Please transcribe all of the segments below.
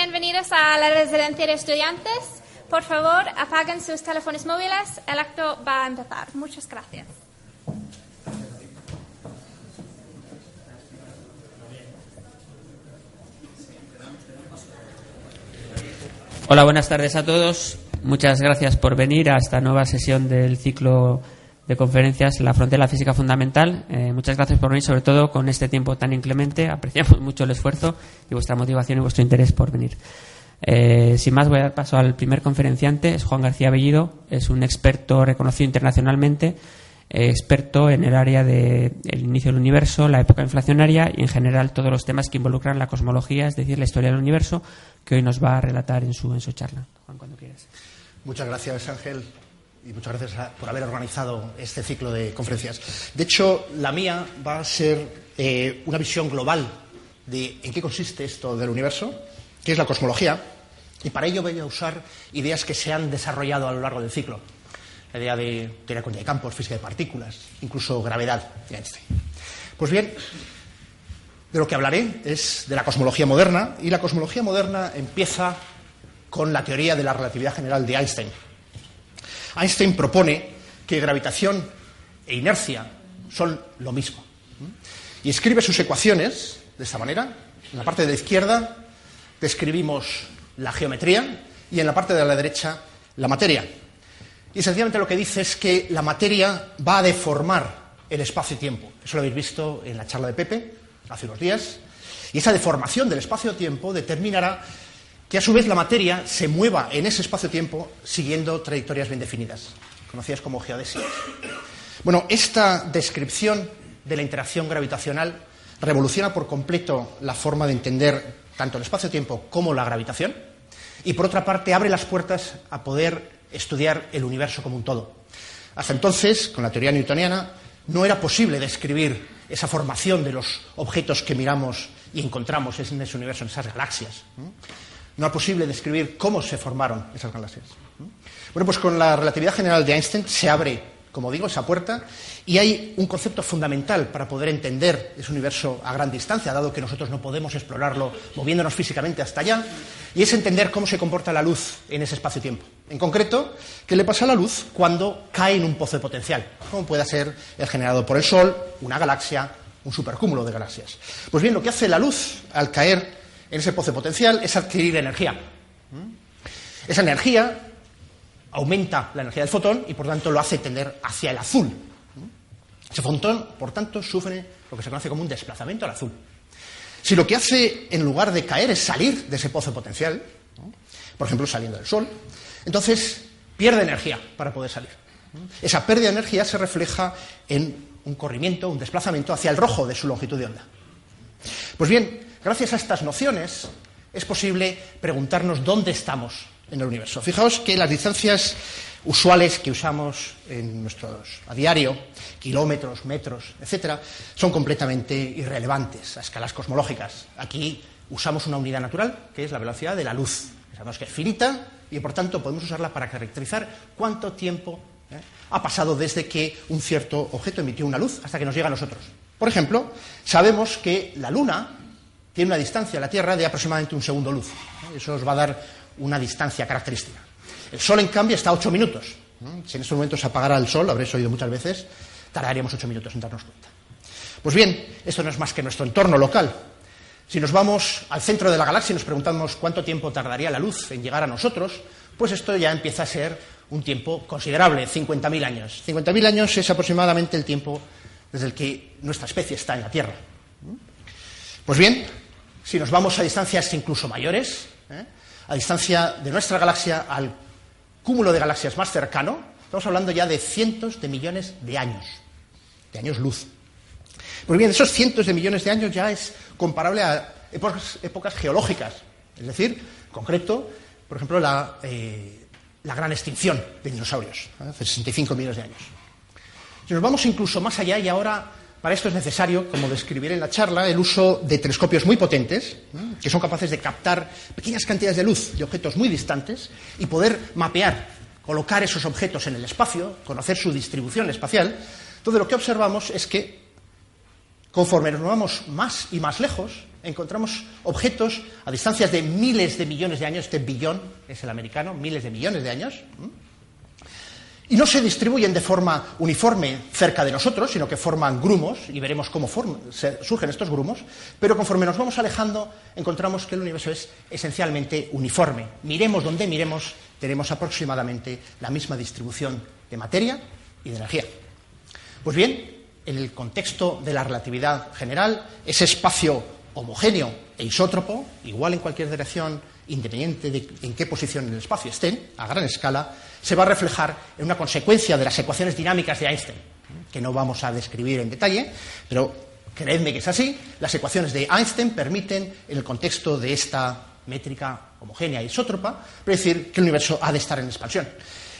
Bienvenidos a la residencia de estudiantes. Por favor, apaguen sus teléfonos móviles. El acto va a empezar. Muchas gracias. Hola, buenas tardes a todos. Muchas gracias por venir a esta nueva sesión del ciclo de conferencias La frontera física fundamental. Eh, muchas gracias por venir, sobre todo con este tiempo tan inclemente. Apreciamos mucho el esfuerzo y vuestra motivación y vuestro interés por venir. Eh, sin más, voy a dar paso al primer conferenciante. Es Juan García Bellido. Es un experto reconocido internacionalmente, eh, experto en el área del inicio del universo, la época inflacionaria y, en general, todos los temas que involucran la cosmología, es decir, la historia del universo, que hoy nos va a relatar en su, en su charla. Juan, cuando quieras. Muchas gracias, Ángel y muchas gracias por haber organizado este ciclo de conferencias. De hecho, la mía va a ser eh, una visión global de en qué consiste esto del universo, qué es la cosmología, y para ello voy a usar ideas que se han desarrollado a lo largo del ciclo. La idea de teoría de campos, física de partículas, incluso gravedad de Einstein. Pues bien, de lo que hablaré es de la cosmología moderna, y la cosmología moderna empieza con la teoría de la relatividad general de Einstein Einstein propone que gravitación e inercia son lo mismo. Y escribe sus ecuaciones de esta manera. En la parte de la izquierda describimos la geometría y en la parte de la derecha la materia. Y sencillamente lo que dice es que la materia va a deformar el espacio-tiempo. Eso lo habéis visto en la charla de Pepe hace unos días. Y esa deformación del espacio-tiempo determinará que a su vez la materia se mueva en ese espacio-tiempo siguiendo trayectorias bien definidas, conocidas como geodesias. Bueno, esta descripción de la interacción gravitacional revoluciona por completo la forma de entender tanto el espacio-tiempo como la gravitación y, por otra parte, abre las puertas a poder estudiar el universo como un todo. Hasta entonces, con la teoría newtoniana, no era posible describir esa formación de los objetos que miramos y encontramos en ese universo, en esas galaxias. No es posible describir cómo se formaron esas galaxias. Bueno, pues con la relatividad general de Einstein se abre, como digo, esa puerta y hay un concepto fundamental para poder entender ese universo a gran distancia, dado que nosotros no podemos explorarlo moviéndonos físicamente hasta allá, y es entender cómo se comporta la luz en ese espacio-tiempo. En concreto, qué le pasa a la luz cuando cae en un pozo de potencial, como pueda ser el generado por el Sol, una galaxia, un supercúmulo de galaxias. Pues bien, lo que hace la luz al caer en ese pozo potencial es adquirir energía. Esa energía aumenta la energía del fotón y por tanto lo hace tender hacia el azul. Ese fotón, por tanto, sufre lo que se conoce como un desplazamiento al azul. Si lo que hace en lugar de caer es salir de ese pozo potencial, por ejemplo saliendo del Sol, entonces pierde energía para poder salir. Esa pérdida de energía se refleja en un corrimiento, un desplazamiento hacia el rojo de su longitud de onda. Pues bien, Gracias a estas nociones es posible preguntarnos dónde estamos en el universo. Fijaos que las distancias usuales que usamos en nuestros, a diario, kilómetros, metros, etcétera, son completamente irrelevantes a escalas cosmológicas. Aquí usamos una unidad natural, que es la velocidad de la luz. Sabemos que es finita y, por tanto, podemos usarla para caracterizar cuánto tiempo ¿eh? ha pasado desde que un cierto objeto emitió una luz hasta que nos llega a nosotros. Por ejemplo, sabemos que la Luna tiene una distancia a la Tierra de aproximadamente un segundo luz. Eso os va a dar una distancia característica. El Sol, en cambio, está a ocho minutos. Si en estos momentos se apagara el Sol, habréis oído muchas veces, tardaríamos ocho minutos en darnos cuenta. Pues bien, esto no es más que nuestro entorno local. Si nos vamos al centro de la galaxia y nos preguntamos cuánto tiempo tardaría la luz en llegar a nosotros, pues esto ya empieza a ser un tiempo considerable, 50.000 años. 50.000 años es aproximadamente el tiempo desde el que nuestra especie está en la Tierra. Pues bien, si nos vamos a distancias incluso mayores, ¿eh? a distancia de nuestra galaxia al cúmulo de galaxias más cercano, estamos hablando ya de cientos de millones de años, de años luz. Pues bien, esos cientos de millones de años ya es comparable a épocas, geológicas, es decir, en concreto, por ejemplo, la, eh, gran extinción de dinosaurios, hace 65 millones de años. Si nos vamos incluso más allá, y ahora para esto es necesario, como describiré en la charla, el uso de telescopios muy potentes, que son capaces de captar pequeñas cantidades de luz de objetos muy distantes y poder mapear, colocar esos objetos en el espacio, conocer su distribución espacial. Entonces, lo que observamos es que conforme nos vamos más y más lejos, encontramos objetos a distancias de miles de millones de años, este billón es el americano, miles de millones de años, y no se distribuyen de forma uniforme cerca de nosotros, sino que forman grumos, y veremos cómo surgen estos grumos, pero conforme nos vamos alejando, encontramos que el universo es esencialmente uniforme. Miremos donde miremos, tenemos aproximadamente la misma distribución de materia y de energía. Pues bien, en el contexto de la relatividad general, ese espacio homogéneo e isótropo, igual en cualquier dirección, independiente de en qué posición en el espacio estén, a gran escala, se va a reflejar en una consecuencia de las ecuaciones dinámicas de Einstein, que no vamos a describir en detalle, pero creedme que es así. Las ecuaciones de Einstein permiten, en el contexto de esta métrica homogénea e isótropa, predecir que el universo ha de estar en expansión.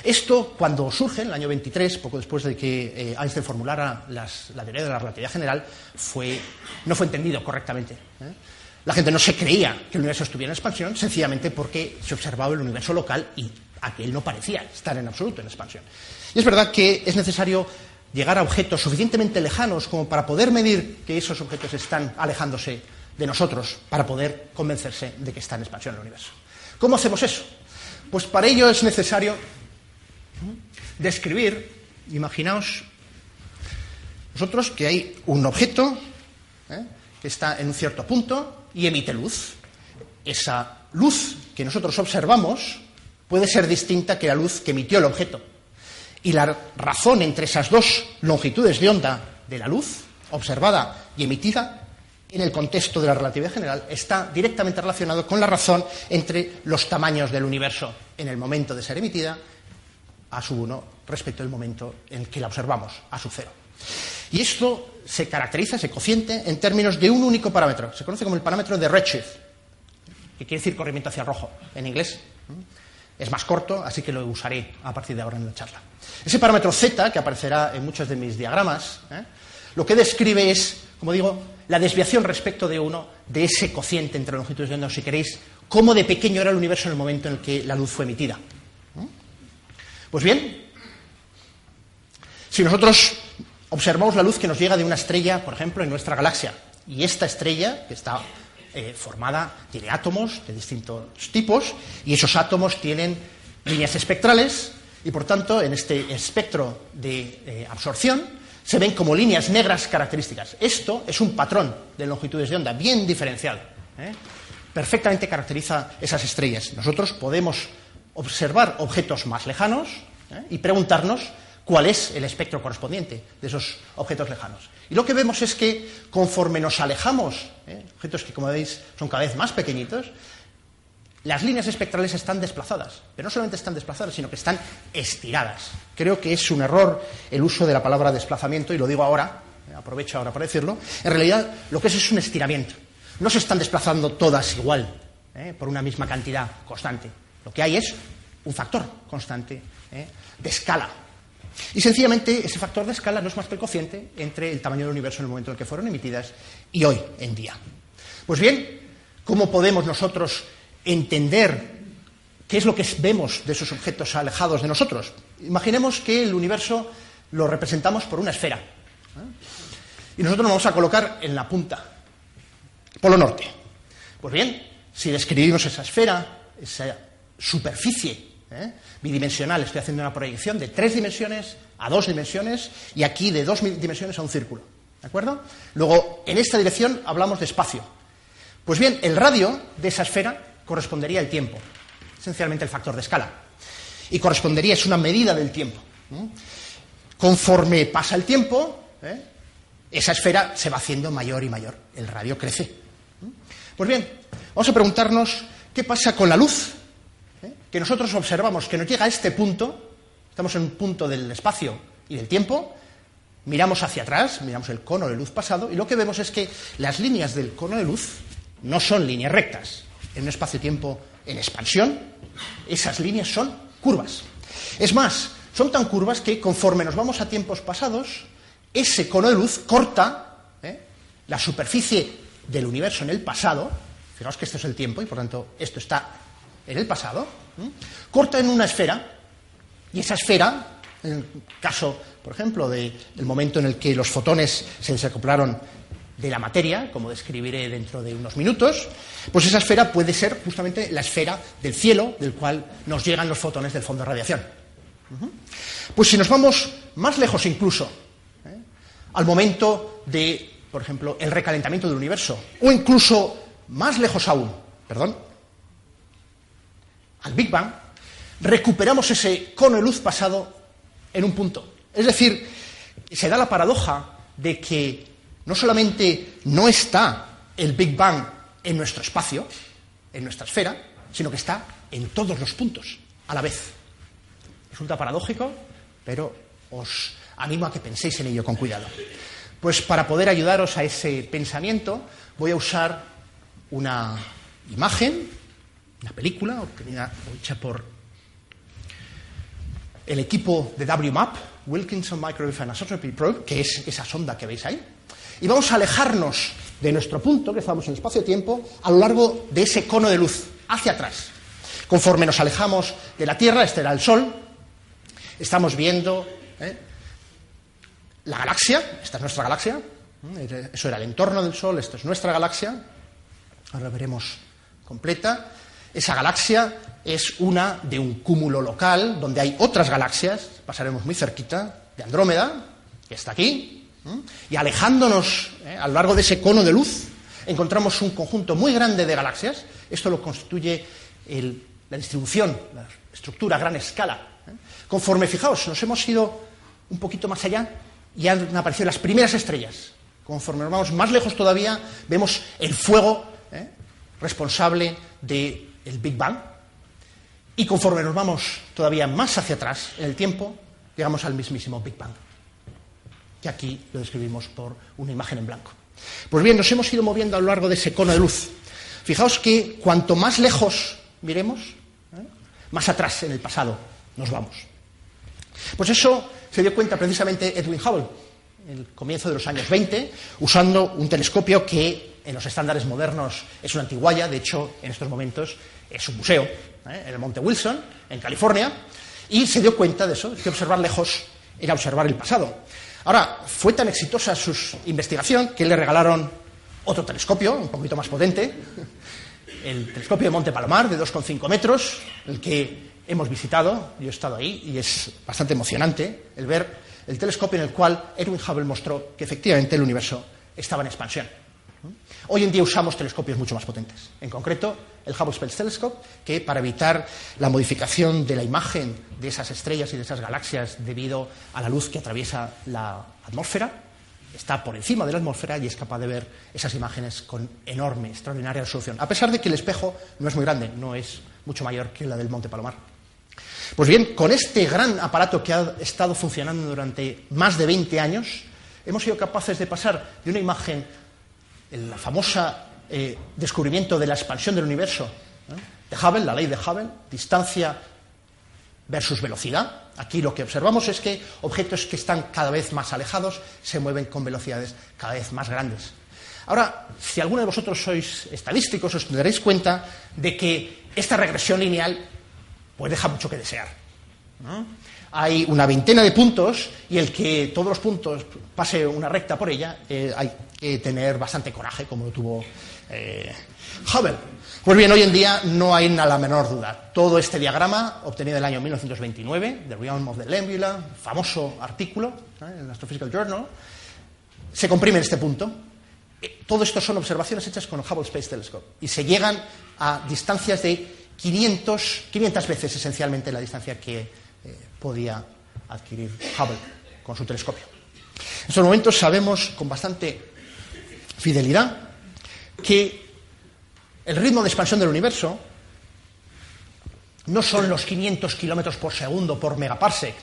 Esto, cuando surge, en el año 23, poco después de que eh, Einstein formulara la teoría de la relatividad general, no fue entendido correctamente. ¿eh? La gente no se creía que el universo estuviera en expansión, sencillamente porque se observaba el universo local y aquel no parecía estar en absoluto en expansión. Y es verdad que es necesario llegar a objetos suficientemente lejanos como para poder medir que esos objetos están alejándose de nosotros, para poder convencerse de que está en expansión el universo. ¿Cómo hacemos eso? Pues para ello es necesario describir, imaginaos nosotros que hay un objeto ¿eh? que está en un cierto punto y emite luz. Esa luz que nosotros observamos puede ser distinta que la luz que emitió el objeto. Y la razón entre esas dos longitudes de onda de la luz, observada y emitida, en el contexto de la relatividad general, está directamente relacionado con la razón entre los tamaños del universo en el momento de ser emitida, a su 1, respecto al momento en que la observamos, a su 0. Y esto se caracteriza, ese cociente, en términos de un único parámetro. Se conoce como el parámetro de Redshift, que quiere decir corrimiento hacia el rojo en inglés. Es más corto, así que lo usaré a partir de ahora en la charla. Ese parámetro Z, que aparecerá en muchos de mis diagramas, ¿eh? lo que describe es, como digo, la desviación respecto de uno de ese cociente entre longitudes de onda, si queréis, cómo de pequeño era el universo en el momento en el que la luz fue emitida. Pues bien, si nosotros observamos la luz que nos llega de una estrella, por ejemplo, en nuestra galaxia, y esta estrella, que está eh, formada, tiene átomos de distintos tipos y esos átomos tienen líneas espectrales y por tanto en este espectro de eh, absorción se ven como líneas negras características. Esto es un patrón de longitudes de onda bien diferenciado. ¿eh? Perfectamente caracteriza esas estrellas. Nosotros podemos observar objetos más lejanos y preguntarnos cuál es el espectro correspondiente de esos objetos lejanos. Y lo que vemos es que conforme nos alejamos, ¿eh? objetos que como veis son cada vez más pequeñitos, las líneas espectrales están desplazadas, pero no solamente están desplazadas, sino que están estiradas. Creo que es un error el uso de la palabra desplazamiento, y lo digo ahora, ¿eh? aprovecho ahora para decirlo. En realidad, lo que es es un estiramiento. No se están desplazando todas igual, ¿eh? por una misma cantidad constante. Lo que hay es un factor constante de escala y sencillamente ese factor de escala no es más que el cociente entre el tamaño del universo en el momento en el que fueron emitidas y hoy en día. Pues bien, ¿cómo podemos nosotros entender qué es lo que vemos de esos objetos alejados de nosotros? Imaginemos que el universo lo representamos por una esfera. ¿eh? Y nosotros nos vamos a colocar en la punta, polo norte. Pues bien, si describimos esa esfera, esa superficie ¿eh? bidimensional, estoy haciendo una proyección de tres dimensiones a dos dimensiones y aquí de dos dimensiones a un círculo. ¿De acuerdo? Luego, en esta dirección hablamos de espacio. Pues bien, el radio de esa esfera correspondería al tiempo, esencialmente el factor de escala. Y correspondería, es una medida del tiempo. Conforme pasa el tiempo, ¿eh? esa esfera se va haciendo mayor y mayor, el radio crece. Pues bien, vamos a preguntarnos qué pasa con la luz, que nosotros observamos que nos llega a este punto, estamos en un punto del espacio y del tiempo, miramos hacia atrás, miramos el cono de luz pasado, y lo que vemos es que las líneas del cono de luz no son líneas rectas. En un espacio-tiempo en expansión, esas líneas son curvas. Es más, son tan curvas que conforme nos vamos a tiempos pasados, ese cono de luz corta ¿eh? la superficie del universo en el pasado, fijaos que este es el tiempo y por tanto esto está en el pasado, corta en una esfera y esa esfera, en el caso, por ejemplo, del momento en el que los fotones se desacoplaron de la materia, como describiré dentro de unos minutos, pues esa esfera puede ser justamente la esfera del cielo del cual nos llegan los fotones del fondo de radiación. Pues si nos vamos más lejos incluso, ¿eh? al momento de, por ejemplo, el recalentamiento del universo, o incluso más lejos aún, perdón, al Big Bang, recuperamos ese cono de luz pasado en un punto. Es decir, se da la paradoja de que no solamente no está el Big Bang en nuestro espacio, en nuestra esfera, sino que está en todos los puntos a la vez. Resulta paradójico, pero os animo a que penséis en ello con cuidado. Pues para poder ayudaros a ese pensamiento voy a usar una imagen, una película obtenida hecha por el equipo de WMAP, Wilkinson Microwave Anisotropy Probe, que es esa sonda que veis ahí. Y vamos a alejarnos de nuestro punto, que estamos en espacio-tiempo, a lo largo de ese cono de luz, hacia atrás. Conforme nos alejamos de la Tierra, este era el Sol, estamos viendo ¿eh? la galaxia, esta es nuestra galaxia, eso era el entorno del Sol, esta es nuestra galaxia, ahora veremos completa. Esa galaxia es una de un cúmulo local donde hay otras galaxias, pasaremos muy cerquita, de Andrómeda, que está aquí, y alejándonos ¿eh? a lo largo de ese cono de luz, encontramos un conjunto muy grande de galaxias. Esto lo constituye la distribución, la estructura a gran escala. ¿eh? Conforme, fijaos, nos hemos ido un poquito más allá y han aparecido las primeras estrellas. Conforme nos vamos más lejos todavía, vemos el fuego ¿eh? responsable del Big Bang. Y conforme nos vamos todavía más hacia atrás en el tiempo, llegamos al mismísimo Big Bang que aquí lo describimos por una imagen en blanco. Pues bien, nos hemos ido moviendo a lo largo de ese cono de luz. Fijaos que cuanto más lejos miremos, ¿eh? más atrás en el pasado nos vamos. Pues eso se dio cuenta precisamente Edwin Hubble el comienzo de los años 20, usando un telescopio que en los estándares modernos es una antiguaya, de hecho en estos momentos es un museo ¿eh? en el Monte Wilson, en California, y se dio cuenta de eso, que observar lejos era observar el pasado. Ahora, fue tan exitosa su investigación que le regalaron otro telescopio, un poquito más potente, el telescopio de Monte Palomar, de 2,5 metros, el que hemos visitado, yo he estado ahí, y es bastante emocionante el ver el telescopio en el cual Edwin Hubble mostró que efectivamente el universo estaba en expansión. Hoy en día usamos telescopios mucho más potentes, en concreto el Hubble Space Telescope, que para evitar la modificación de la imagen de esas estrellas y de esas galaxias debido a la luz que atraviesa la atmósfera, está por encima de la atmósfera y es capaz de ver esas imágenes con enorme, extraordinaria resolución, a pesar de que el espejo no es muy grande, no es mucho mayor que la del Monte Palomar. Pues bien, con este gran aparato que ha estado funcionando durante más de 20 años, hemos sido capaces de pasar de una imagen el famoso eh, descubrimiento de la expansión del universo de Hubble, la ley de Hubble, distancia versus velocidad. Aquí lo que observamos es que objetos que están cada vez más alejados se mueven con velocidades cada vez más grandes. Ahora, si alguno de vosotros sois estadísticos, os daréis cuenta de que esta regresión lineal pues deja mucho que desear. Hay una veintena de puntos y el que todos los puntos pase una recta por ella eh, hay que tener bastante coraje, como lo tuvo eh, Hubble. Pues bien, hoy en día no hay la menor duda. Todo este diagrama, obtenido en el año 1929, The Realm of the Nebula, famoso artículo en el Astrophysical Journal, se comprime en este punto. Eh, todo esto son observaciones hechas con el Hubble Space Telescope y se llegan a distancias de 500, 500 veces esencialmente la distancia que eh, podía adquirir Hubble con su telescopio. En estos momentos sabemos con bastante fidelidad que el ritmo de expansión del universo no son los 500 kilómetros por segundo por megaparsec.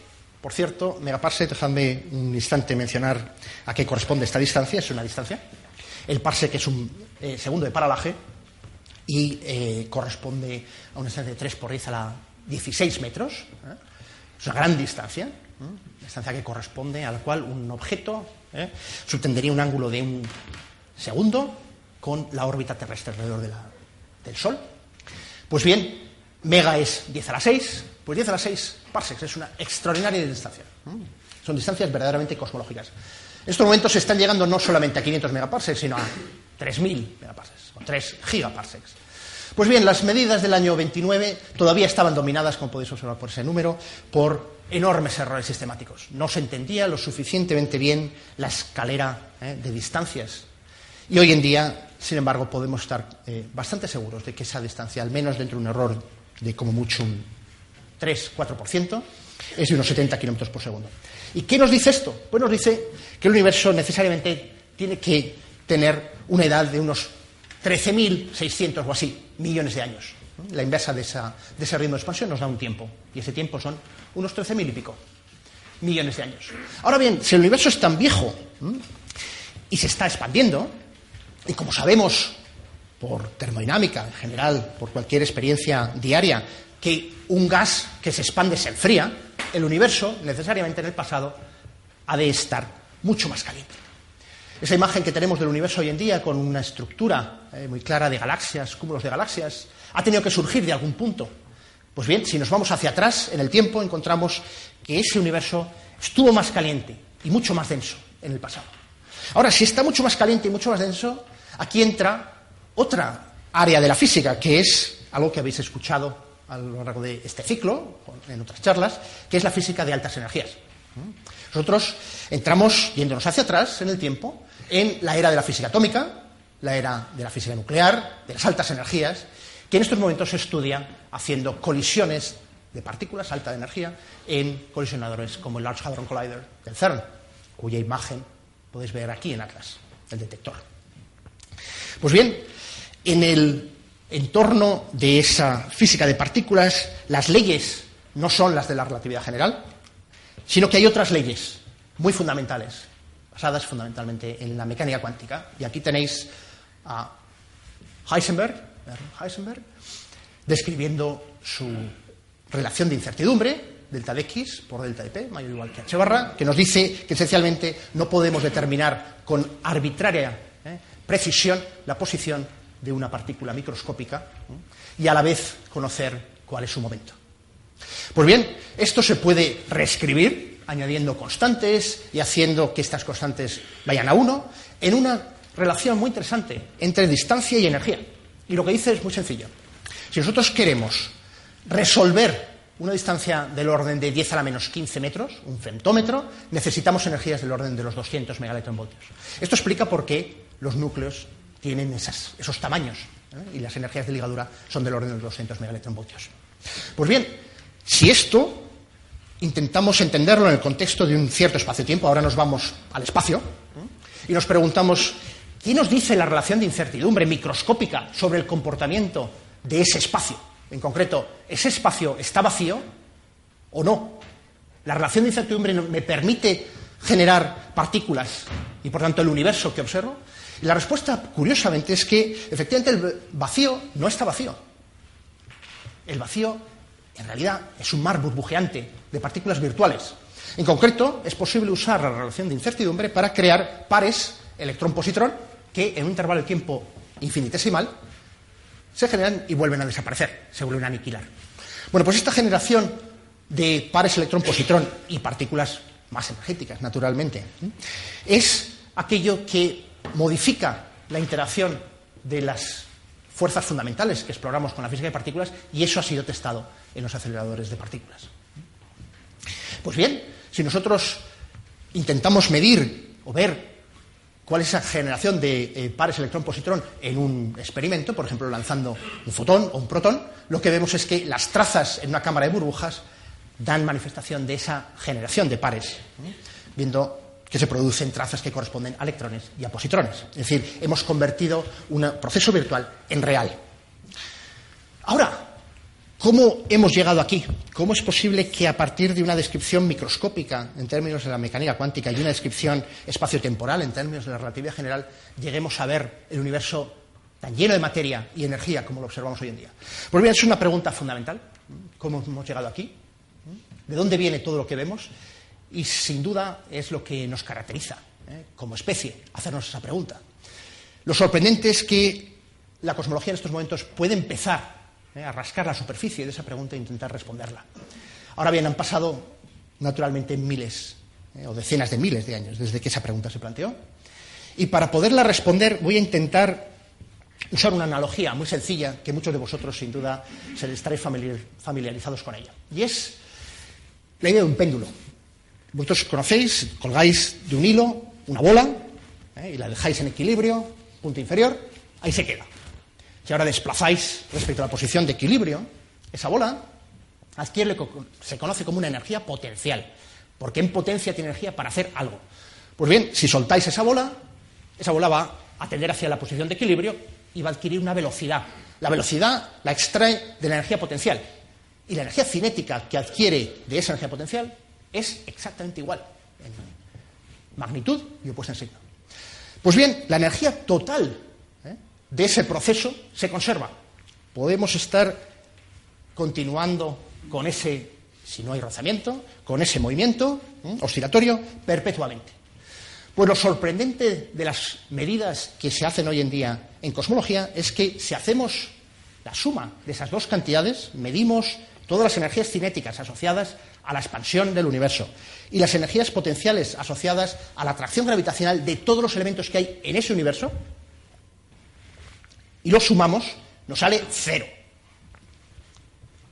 Por cierto, megaparsec, dejadme un instante mencionar a qué corresponde esta distancia, es una distancia. El parsec es un eh, segundo de paralaje y eh, corresponde a una distancia de 3 por 10 a la 16 metros. ¿eh? Es una gran distancia, una distancia que corresponde a la cual un objeto subtendería un ángulo de un segundo con la órbita terrestre alrededor del Sol. Pues bien, mega es 10 a la 6, pues 10 a la 6 parsecs es una extraordinaria distancia. Son distancias verdaderamente cosmológicas. En estos momentos se están llegando no solamente a 500 megaparsecs, sino a 3.000 megaparsecs, 3 gigaparsecs. Pues bien, las medidas del año 29 todavía estaban dominadas, como podéis observar por ese número, por enormes errores sistemáticos. No se entendía lo suficientemente bien la escalera ¿eh? de distancias. Y hoy en día, sin embargo, podemos estar eh, bastante seguros de que esa distancia, al menos dentro de un error de como mucho un 3-4%, es de unos 70 kilómetros por segundo. ¿Y qué nos dice esto? Pues nos dice que el universo necesariamente tiene que tener una edad de unos 13.600 o así millones de años. La inversa de, ese ritmo de expansión nos da un tiempo, y ese tiempo son unos 13.000 y pico millones de años. Ahora bien, si el universo es tan viejo y se está expandiendo, y como sabemos por termodinámica en general, por cualquier experiencia diaria, que un gas que se expande se enfría, el universo necesariamente en el pasado ha de estar mucho más caliente. Esa imagen que tenemos del universo hoy en día, con una estructura eh, muy clara de galaxias, cúmulos de galaxias, ha tenido que surgir de algún punto. Pues bien, si nos vamos hacia atrás en el tiempo, encontramos que ese universo estuvo más caliente y mucho más denso en el pasado. Ahora, si está mucho más caliente y mucho más denso, aquí entra otra área de la física, que es algo que habéis escuchado a lo largo de este ciclo, en otras charlas, que es la física de altas energías. Nosotros entramos, yéndonos hacia atrás en el tiempo, en la era de la física atómica, la era de la física nuclear, de las altas energías, que en estos momentos se estudia haciendo colisiones de partículas alta de energía en colisionadores como el Large Hadron Collider del CERN, cuya imagen podéis ver aquí en Atlas, el detector. Pues bien, en el entorno de esa física de partículas, las leyes no son las de la relatividad general, sino que hay otras leyes muy fundamentales, basadas fundamentalmente en la mecánica cuántica. Y aquí tenéis a Heisenberg, Heisenberg describiendo su relación de incertidumbre, delta de x por delta de p, mayor o igual que h barra, que nos dice que esencialmente no podemos determinar con arbitraria ¿eh? precisión la posición de una partícula microscópica y a la vez conocer cuál es su momento. Pues bien, esto se puede reescribir añadiendo constantes y haciendo que estas constantes vayan a uno en una relación muy interesante entre distancia y energía. Y lo que dice es muy sencillo. Si nosotros queremos resolver una distancia del orden de 10 a la menos 15 metros, un femtómetro, necesitamos energías del orden de los 200 megaelectronvoltios. Esto explica por qué los núcleos tienen esos tamaños ¿eh? y las energías de ligadura son del orden de los 200 megaelectronvoltios. Pues bien, si esto intentamos entenderlo en el contexto de un cierto espacio-tiempo, ahora nos vamos al espacio y nos preguntamos, ¿qué nos dice la relación de incertidumbre microscópica sobre el comportamiento de ese espacio? En concreto, ¿ese espacio está vacío o no? La relación de incertidumbre me permite generar partículas y, por tanto, el universo que observo. Y la respuesta, curiosamente, es que efectivamente el vacío no está vacío. El vacío, en realidad, es un mar burbujeante de partículas virtuales. En concreto, es posible usar la relación de incertidumbre para crear pares electrón-positrón que, en un intervalo de tiempo infinitesimal, se generan y vuelven a desaparecer, se vuelven a aniquilar. Bueno, pues esta generación de pares electrón-positrón y partículas más energéticas, naturalmente, es aquello que modifica la interacción de las fuerzas fundamentales que exploramos con la física de partículas y eso ha sido testado en los aceleradores de partículas. Pues bien, si nosotros intentamos medir o ver cuál es la generación de eh, pares electrón-positrón en un experimento, por ejemplo, lanzando un fotón o un protón, lo que vemos es que las trazas en una cámara de burbujas dan manifestación de esa generación de pares, viendo que se producen trazas que corresponden a electrones y a positrones. Es decir, hemos convertido un proceso virtual en real. Ahora, ¿Cómo hemos llegado aquí? ¿Cómo es posible que a partir de una descripción microscópica en términos de la mecánica cuántica y una descripción espaciotemporal en términos de la relatividad general lleguemos a ver el universo tan lleno de materia y energía como lo observamos hoy en día? Pues bien, es una pregunta fundamental. ¿Cómo hemos llegado aquí? ¿De dónde viene todo lo que vemos? Y sin duda es lo que nos caracteriza ¿eh? como especie, hacernos esa pregunta. Lo sorprendente es que la cosmología en estos momentos puede empezar ¿eh? a rascar la superficie de esa pregunta e intentar responderla. Ahora bien, han pasado naturalmente miles ¿eh? o decenas de miles de años desde que esa pregunta se planteó. Y para poderla responder voy a intentar usar una analogía muy sencilla que muchos de vosotros sin duda se estaréis familiarizados con ella. Y es la idea de un péndulo. Vosotros conocéis, colgáis de un hilo una bola ¿eh? y la dejáis en equilibrio, punto inferior, ahí se queda. Si ahora desplazáis respecto a la posición de equilibrio, esa bola adquiere lo que se conoce como una energía potencial, porque en potencia tiene energía para hacer algo. Pues bien, si soltáis esa bola, esa bola va a tender hacia la posición de equilibrio y va a adquirir una velocidad. La velocidad la extrae de la energía potencial. Y la energía cinética que adquiere de esa energía potencial es exactamente igual en magnitud y opuesta en signo. Pues bien, la energía total de ese proceso se conserva. Podemos estar continuando con ese, si no hay rozamiento, con ese movimiento oscilatorio perpetuamente. Pues lo sorprendente de las medidas que se hacen hoy en día en cosmología es que si hacemos la suma de esas dos cantidades, medimos todas las energías cinéticas asociadas a la expansión del universo y las energías potenciales asociadas a la atracción gravitacional de todos los elementos que hay en ese universo, y lo sumamos, nos sale cero.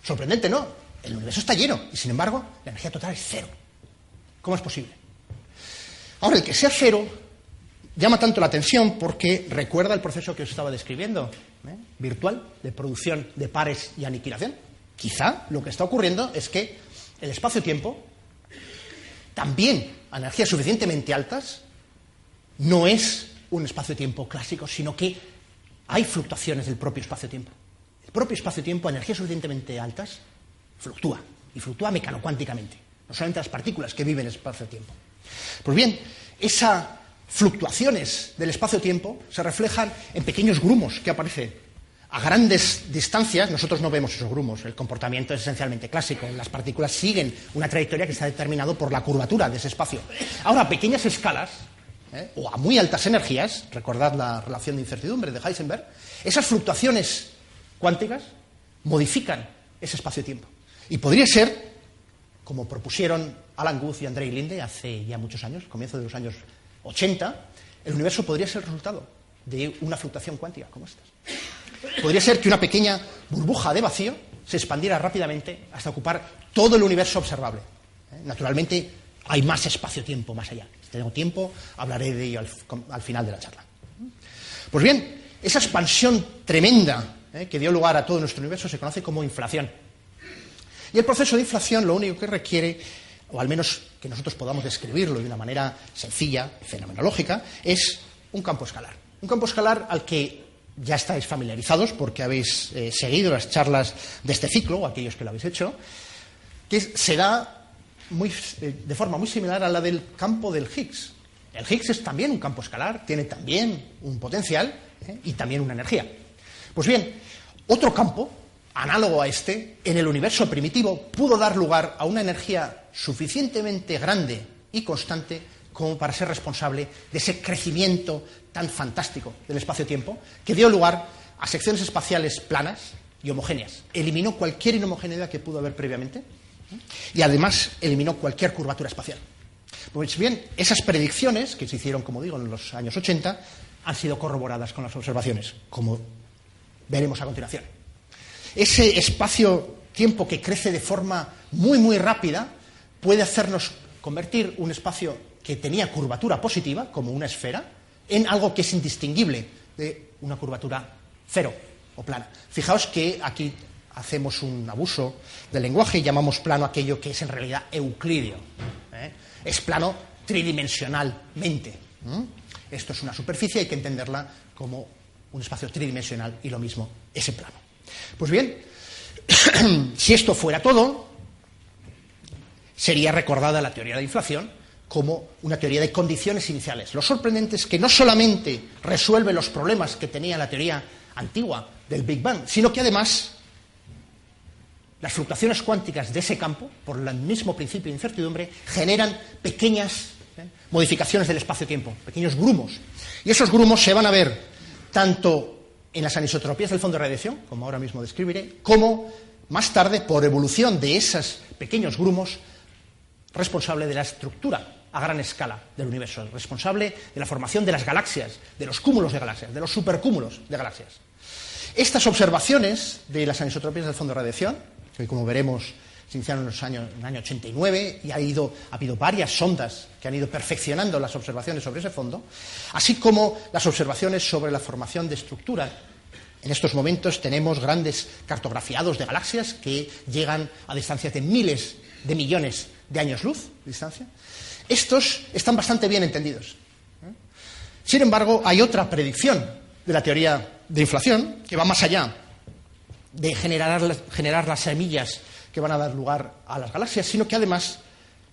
Sorprendente, ¿no? El universo está lleno y sin embargo la energía total es cero. ¿Cómo es posible? Ahora, el que sea cero llama tanto la atención porque recuerda el proceso que os estaba describiendo, ¿eh? virtual, de producción de pares y aniquilación. Quizá lo que está ocurriendo es que el espacio-tiempo, también a energías suficientemente altas, no es un espacio-tiempo clásico, sino que hay fluctuaciones del propio espacio-tiempo. El propio espacio-tiempo a energías suficientemente altas fluctúa, y fluctúa mecanocuánticamente, no solamente las partículas que viven en el espacio-tiempo. Pues bien, esas fluctuaciones del espacio-tiempo se reflejan en pequeños grumos que aparecen a grandes distancias, nosotros no vemos esos grumos, el comportamiento es esencialmente clásico, las partículas siguen una trayectoria que está determinada por la curvatura de ese espacio. Ahora, a pequeñas escalas, ¿eh? o a muy altas energías, recordad la relación de incertidumbre de Heisenberg, esas fluctuaciones cuánticas modifican ese espacio-tiempo. Y podría ser, como propusieron Alan Guth y Andrei Linde hace ya muchos años, comienzo de los años 80, el universo podría ser el resultado de una fluctuación cuántica como esta. Podría ser que una pequeña burbuja de vacío se expandiera rápidamente hasta ocupar todo el universo observable. ¿eh? Naturalmente, hay más espacio-tiempo más allá. Si tengo tiempo, hablaré de ello al, final de la charla. Pues bien, esa expansión tremenda eh, que dio lugar a todo nuestro universo se conoce como inflación. Y el proceso de inflación lo único que requiere, o al menos que nosotros podamos describirlo de una manera sencilla, fenomenológica, es un campo escalar. Un campo escalar al que ya estáis familiarizados porque habéis eh, seguido las charlas de este ciclo, o aquellos que lo habéis hecho, que se da eh, de forma muy similar a la del campo del Higgs. El Higgs es también un campo escalar, tiene también un potencial ¿eh? y también una energía. Pues bien, otro campo, análogo a este, en el universo primitivo, pudo dar lugar a una energía suficientemente grande y constante como para ser responsable de ese crecimiento tan fantástico del espacio-tiempo, que dio lugar a secciones espaciales planas y homogéneas. Eliminó cualquier inhomogeneidad que pudo haber previamente y además eliminó cualquier curvatura espacial. Pues bien, esas predicciones, que se hicieron, como digo, en los años 80, han sido corroboradas con las observaciones, como veremos a continuación. Ese espacio-tiempo que crece de forma muy, muy rápida puede hacernos convertir un espacio que tenía curvatura positiva, como una esfera, en algo que es indistinguible de una curvatura cero o plana. Fijaos que aquí hacemos un abuso del lenguaje y llamamos plano aquello que es en realidad euclidio. ¿eh? Es plano tridimensionalmente. Esto es una superficie, hay que entenderla como un espacio tridimensional y lo mismo ese plano. Pues bien, si esto fuera todo, sería recordada la teoría de la inflación como una teoría de condiciones iniciales. Lo sorprendente es que no solamente resuelve los problemas que tenía la teoría antigua del Big Bang, sino que además las fluctuaciones cuánticas de ese campo, por el mismo principio de incertidumbre, generan pequeñas ¿eh? modificaciones del espacio-tiempo, pequeños grumos. Y esos grumos se van a ver tanto en las anisotropías del fondo de radiación, como ahora mismo describiré, como más tarde, por evolución de esos pequeños grumos, responsable de la estructura a gran escala del universo, responsable de la formación de las galaxias, de los cúmulos de galaxias, de los supercúmulos de galaxias. Estas observaciones de las anisotropías del fondo de radiación, que como veremos se iniciaron en, los años, en el año 89 y ha, ido, ha habido varias sondas que han ido perfeccionando las observaciones sobre ese fondo, así como las observaciones sobre la formación de estructura. En estos momentos tenemos grandes cartografiados de galaxias que llegan a distancias de miles de millones de años luz de distancia. Estos están bastante bien entendidos. Sin embargo, hay otra predicción de la teoría de inflación que va más allá de generar, generar las semillas que van a dar lugar a las galaxias, sino que además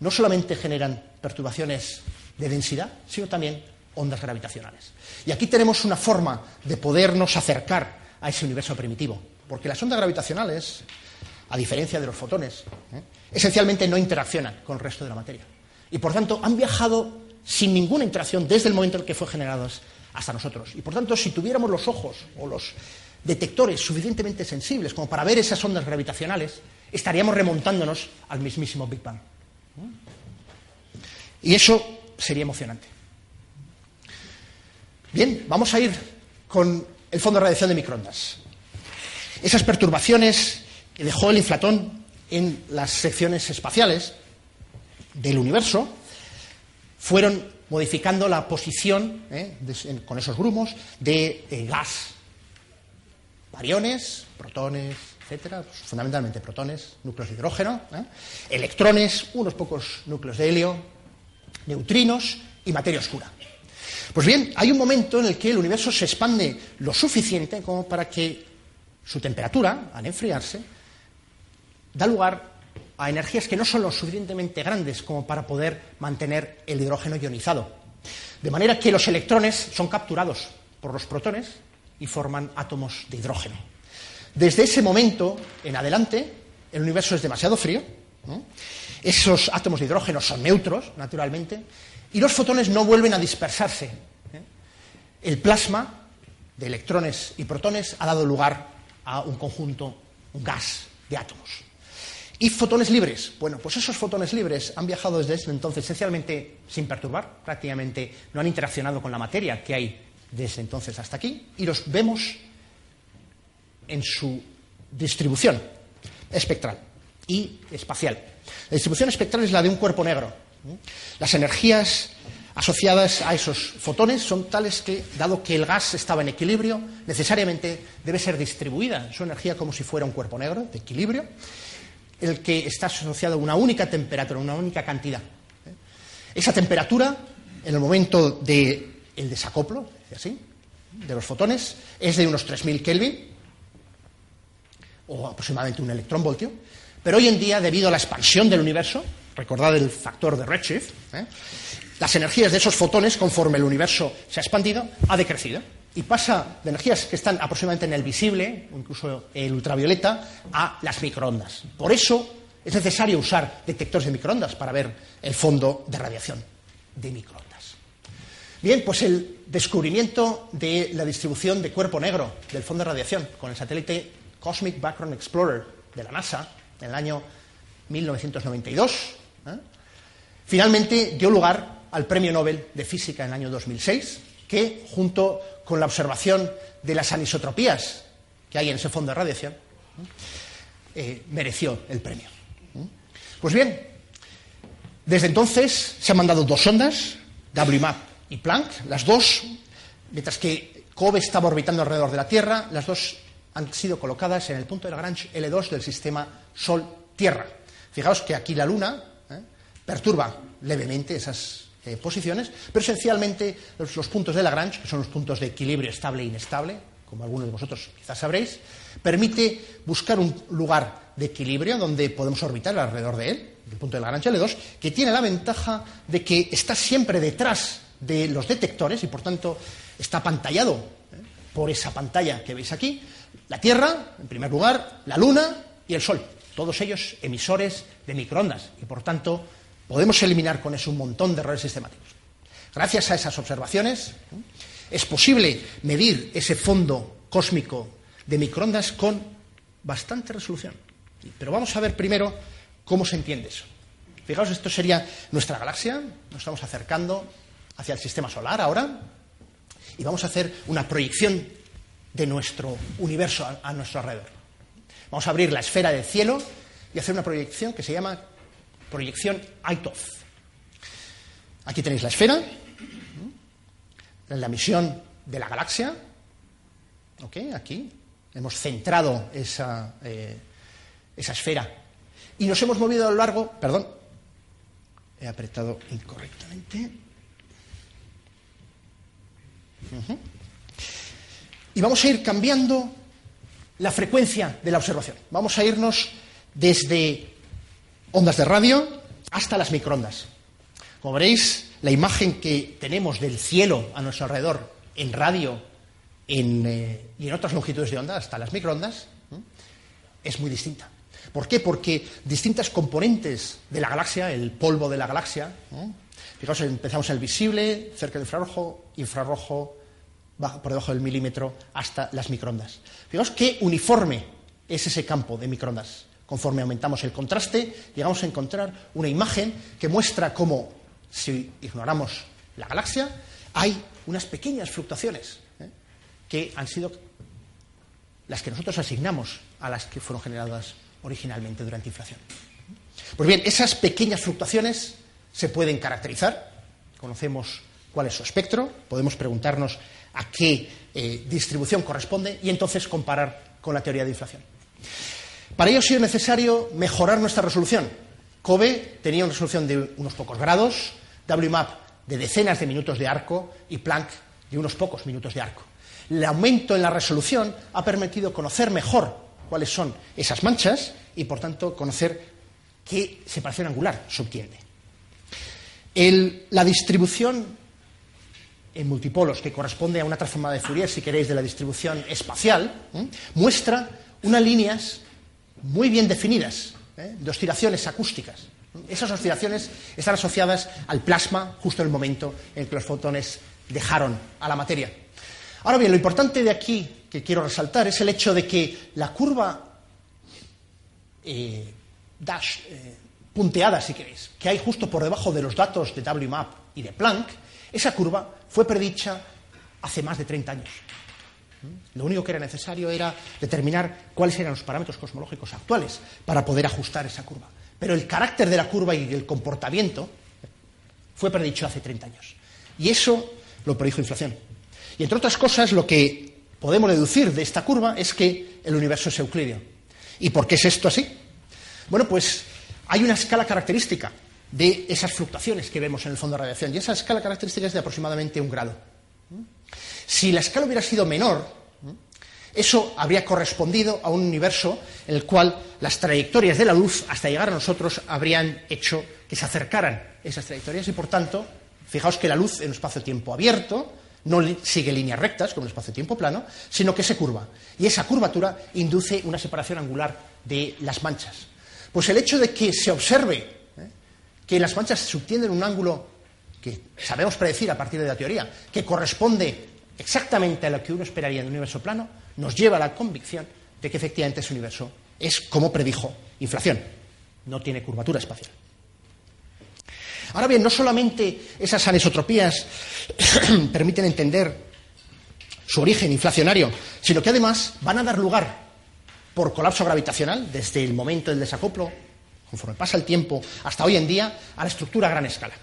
no solamente generan perturbaciones de densidad, sino también ondas gravitacionales. Y aquí tenemos una forma de podernos acercar a ese universo primitivo, porque las ondas gravitacionales, a diferencia de los fotones, ¿eh? esencialmente no interaccionan con el resto de la materia. Y por tanto han viajado sin ninguna interacción desde el momento en que fueron generados hasta nosotros. Y por tanto, si tuviéramos los ojos o los detectores suficientemente sensibles como para ver esas ondas gravitacionales, estaríamos remontándonos al mismísimo Big Bang. Y eso sería emocionante. Bien, vamos a ir con el fondo de radiación de microondas. Esas perturbaciones que dejó el inflatón en las secciones espaciales del universo fueron modificando la posición ¿eh? con esos grumos de eh, gas, bariones, protones, etcétera, fundamentalmente protones, núcleos de hidrógeno, ¿eh? electrones, unos pocos núcleos de helio, neutrinos y materia oscura. Pues bien, hay un momento en el que el universo se expande lo suficiente como para que su temperatura, al enfriarse, da lugar a energías que no son lo suficientemente grandes como para poder mantener el hidrógeno ionizado. De manera que los electrones son capturados por los protones y forman átomos de hidrógeno. Desde ese momento en adelante, el universo es demasiado frío, esos átomos de hidrógeno son neutros, naturalmente, y los fotones no vuelven a dispersarse. ¿eh? El plasma de electrones y protones ha dado lugar a un conjunto, un gas de átomos. ¿Y fotones libres? Bueno, pues esos fotones libres han viajado desde ese entonces esencialmente sin perturbar, prácticamente no han interaccionado con la materia que hay desde entonces hasta aquí, y los vemos en su distribución espectral y espacial. La distribución espectral es la de un cuerpo negro. Las energías asociadas a esos fotones son tales que, dado que el gas estaba en equilibrio, necesariamente debe ser distribuida su energía como si fuera un cuerpo negro de equilibrio, el que está asociado a una única temperatura, una única cantidad. ¿eh? Esa temperatura, en el momento del desacoplo, así, de los fotones, es de unos 3.000 Kelvin, o aproximadamente un electronvoltio, pero hoy en día, debido a la expansión del universo, recordad el factor de redshift, ¿eh? las energías de esos fotones, conforme el universo se ha expandido, ha decrecido y pasa de energías que están aproximadamente en el visible, incluso el ultravioleta, a las microondas. Por eso es necesario usar detectores de microondas para ver el fondo de radiación de microondas. Bien, pues el descubrimiento de la distribución de cuerpo negro del fondo de radiación con el satélite Cosmic Background Explorer de la NASA en el año 1992, ¿eh? finalmente dio lugar al Premio Nobel de Física en el año 2006, que, junto con la observación de las anisotropías que hay en ese fondo de radiación, eh, mereció el premio. Pues bien, desde entonces se han mandado dos sondas, WMAP y Planck, las dos, mientras que COBE estaba orbitando alrededor de la Tierra, las dos han sido colocadas en el punto de Lagrange L2 del sistema Sol-Tierra. Fijaos que aquí la Luna ¿eh? perturba levemente esas eh, posiciones, pero esencialmente los, los, puntos de Lagrange, que son los puntos de equilibrio estable e inestable, como algunos de vosotros quizás sabréis, permite buscar un lugar de equilibrio donde podemos orbitar alrededor de él, el punto de Lagrange L2, que tiene la ventaja de que está siempre detrás de los detectores y por tanto está pantallado ¿eh? por esa pantalla que veis aquí, la Tierra, en primer lugar, la Luna y el Sol, todos ellos emisores de microondas y por tanto podemos eliminar con eso un montón de errores sistemáticos. Gracias a esas observaciones ¿eh? es posible medir ese fondo cósmico de microondas con bastante resolución. Pero vamos a ver primero cómo se entiende eso. Fijaos, esto sería nuestra galaxia, nos estamos acercando hacia el sistema solar ahora, y vamos a hacer una proyección de nuestro universo a, nuestro alrededor. Vamos a abrir la esfera del cielo y hacer una proyección que se llama proyección Aitoth. Aquí tenéis la esfera, la misión de la galaxia. ¿Ok? Aquí hemos centrado esa, eh, esa esfera y nos hemos movido a lo largo. Perdón, he apretado incorrectamente. Y vamos a ir cambiando la frecuencia de la observación. Vamos a irnos desde ondas de radio hasta las microondas. Como veréis, la imagen que tenemos del cielo a nuestro alrededor en radio eh, y en otras longitudes de onda, hasta las microondas, es muy distinta. ¿Por qué? Porque distintas componentes de la galaxia, el polvo de la galaxia. Fijaos, empezamos el visible, cerca del infrarrojo, infrarrojo, por debajo del milímetro, hasta las microondas. Fijaos qué uniforme es ese campo de microondas. Conforme aumentamos el contraste, llegamos a encontrar una imagen que muestra cómo si ignoramos la galaxia, hay unas pequeñas fluctuaciones ¿eh? que han sido las que nosotros asignamos a las que fueron generadas originalmente durante inflación. Pues bien, esas pequeñas fluctuaciones se pueden caracterizar, conocemos cuál es su espectro, podemos preguntarnos a qué eh, distribución corresponde y entonces comparar con la teoría de inflación. Para ello ha sido necesario mejorar nuestra resolución. COBE tenía una resolución de unos pocos grados, WMAP de decenas de minutos de arco y Planck de unos pocos minutos de arco. El aumento en la resolución ha permitido conocer mejor cuáles son esas manchas y, por tanto, conocer qué separación angular subtiende. El, la distribución en multipolos, que corresponde a una transformada de Fourier, si queréis, de la distribución espacial, ¿eh? muestra unas líneas muy bien definidas ¿eh? de oscilaciones acústicas. Esas oscilaciones están asociadas al plasma justo en el momento en que los fotones dejaron a la materia. Ahora bien, lo importante de aquí que quiero resaltar es el hecho de que la curva eh, dash, punteada, si queréis, que hay justo por debajo de los datos de WMAP y de Planck, esa curva fue predicha hace más de 30 años. Lo único que era necesario era determinar cuáles eran los parámetros cosmológicos actuales para poder ajustar esa curva. Pero el carácter de la curva y el comportamiento fue predicho hace 30 años. Y eso lo predijo inflación. Y entre otras cosas, lo que podemos deducir de esta curva es que el universo es euclídeo. ¿Y por qué es esto así? Bueno, pues hay una escala característica de esas fluctuaciones que vemos en el fondo de radiación. Y esa escala característica es de aproximadamente un grado. Si la escala hubiera sido menor, eso habría correspondido a un universo en el cual las trayectorias de la luz hasta llegar a nosotros habrían hecho que se acercaran esas trayectorias y, por tanto, fijaos que la luz en un espacio-tiempo abierto no sigue líneas rectas como el espacio-tiempo plano, sino que se curva. Y esa curvatura induce una separación angular de las manchas. Pues el hecho de que se observe ¿eh? que las manchas subtienden un ángulo que sabemos predecir a partir de la teoría, que corresponde exactamente a lo que uno esperaría en un universo plano, nos lleva a la convicción de que efectivamente ese universo es como predijo inflación, no tiene curvatura espacial. Ahora bien, no solamente esas anisotropías permiten entender su origen inflacionario, sino que además van a dar lugar, por colapso gravitacional, desde el momento del desacoplo, conforme pasa el tiempo, hasta hoy en día, a la estructura a gran escala.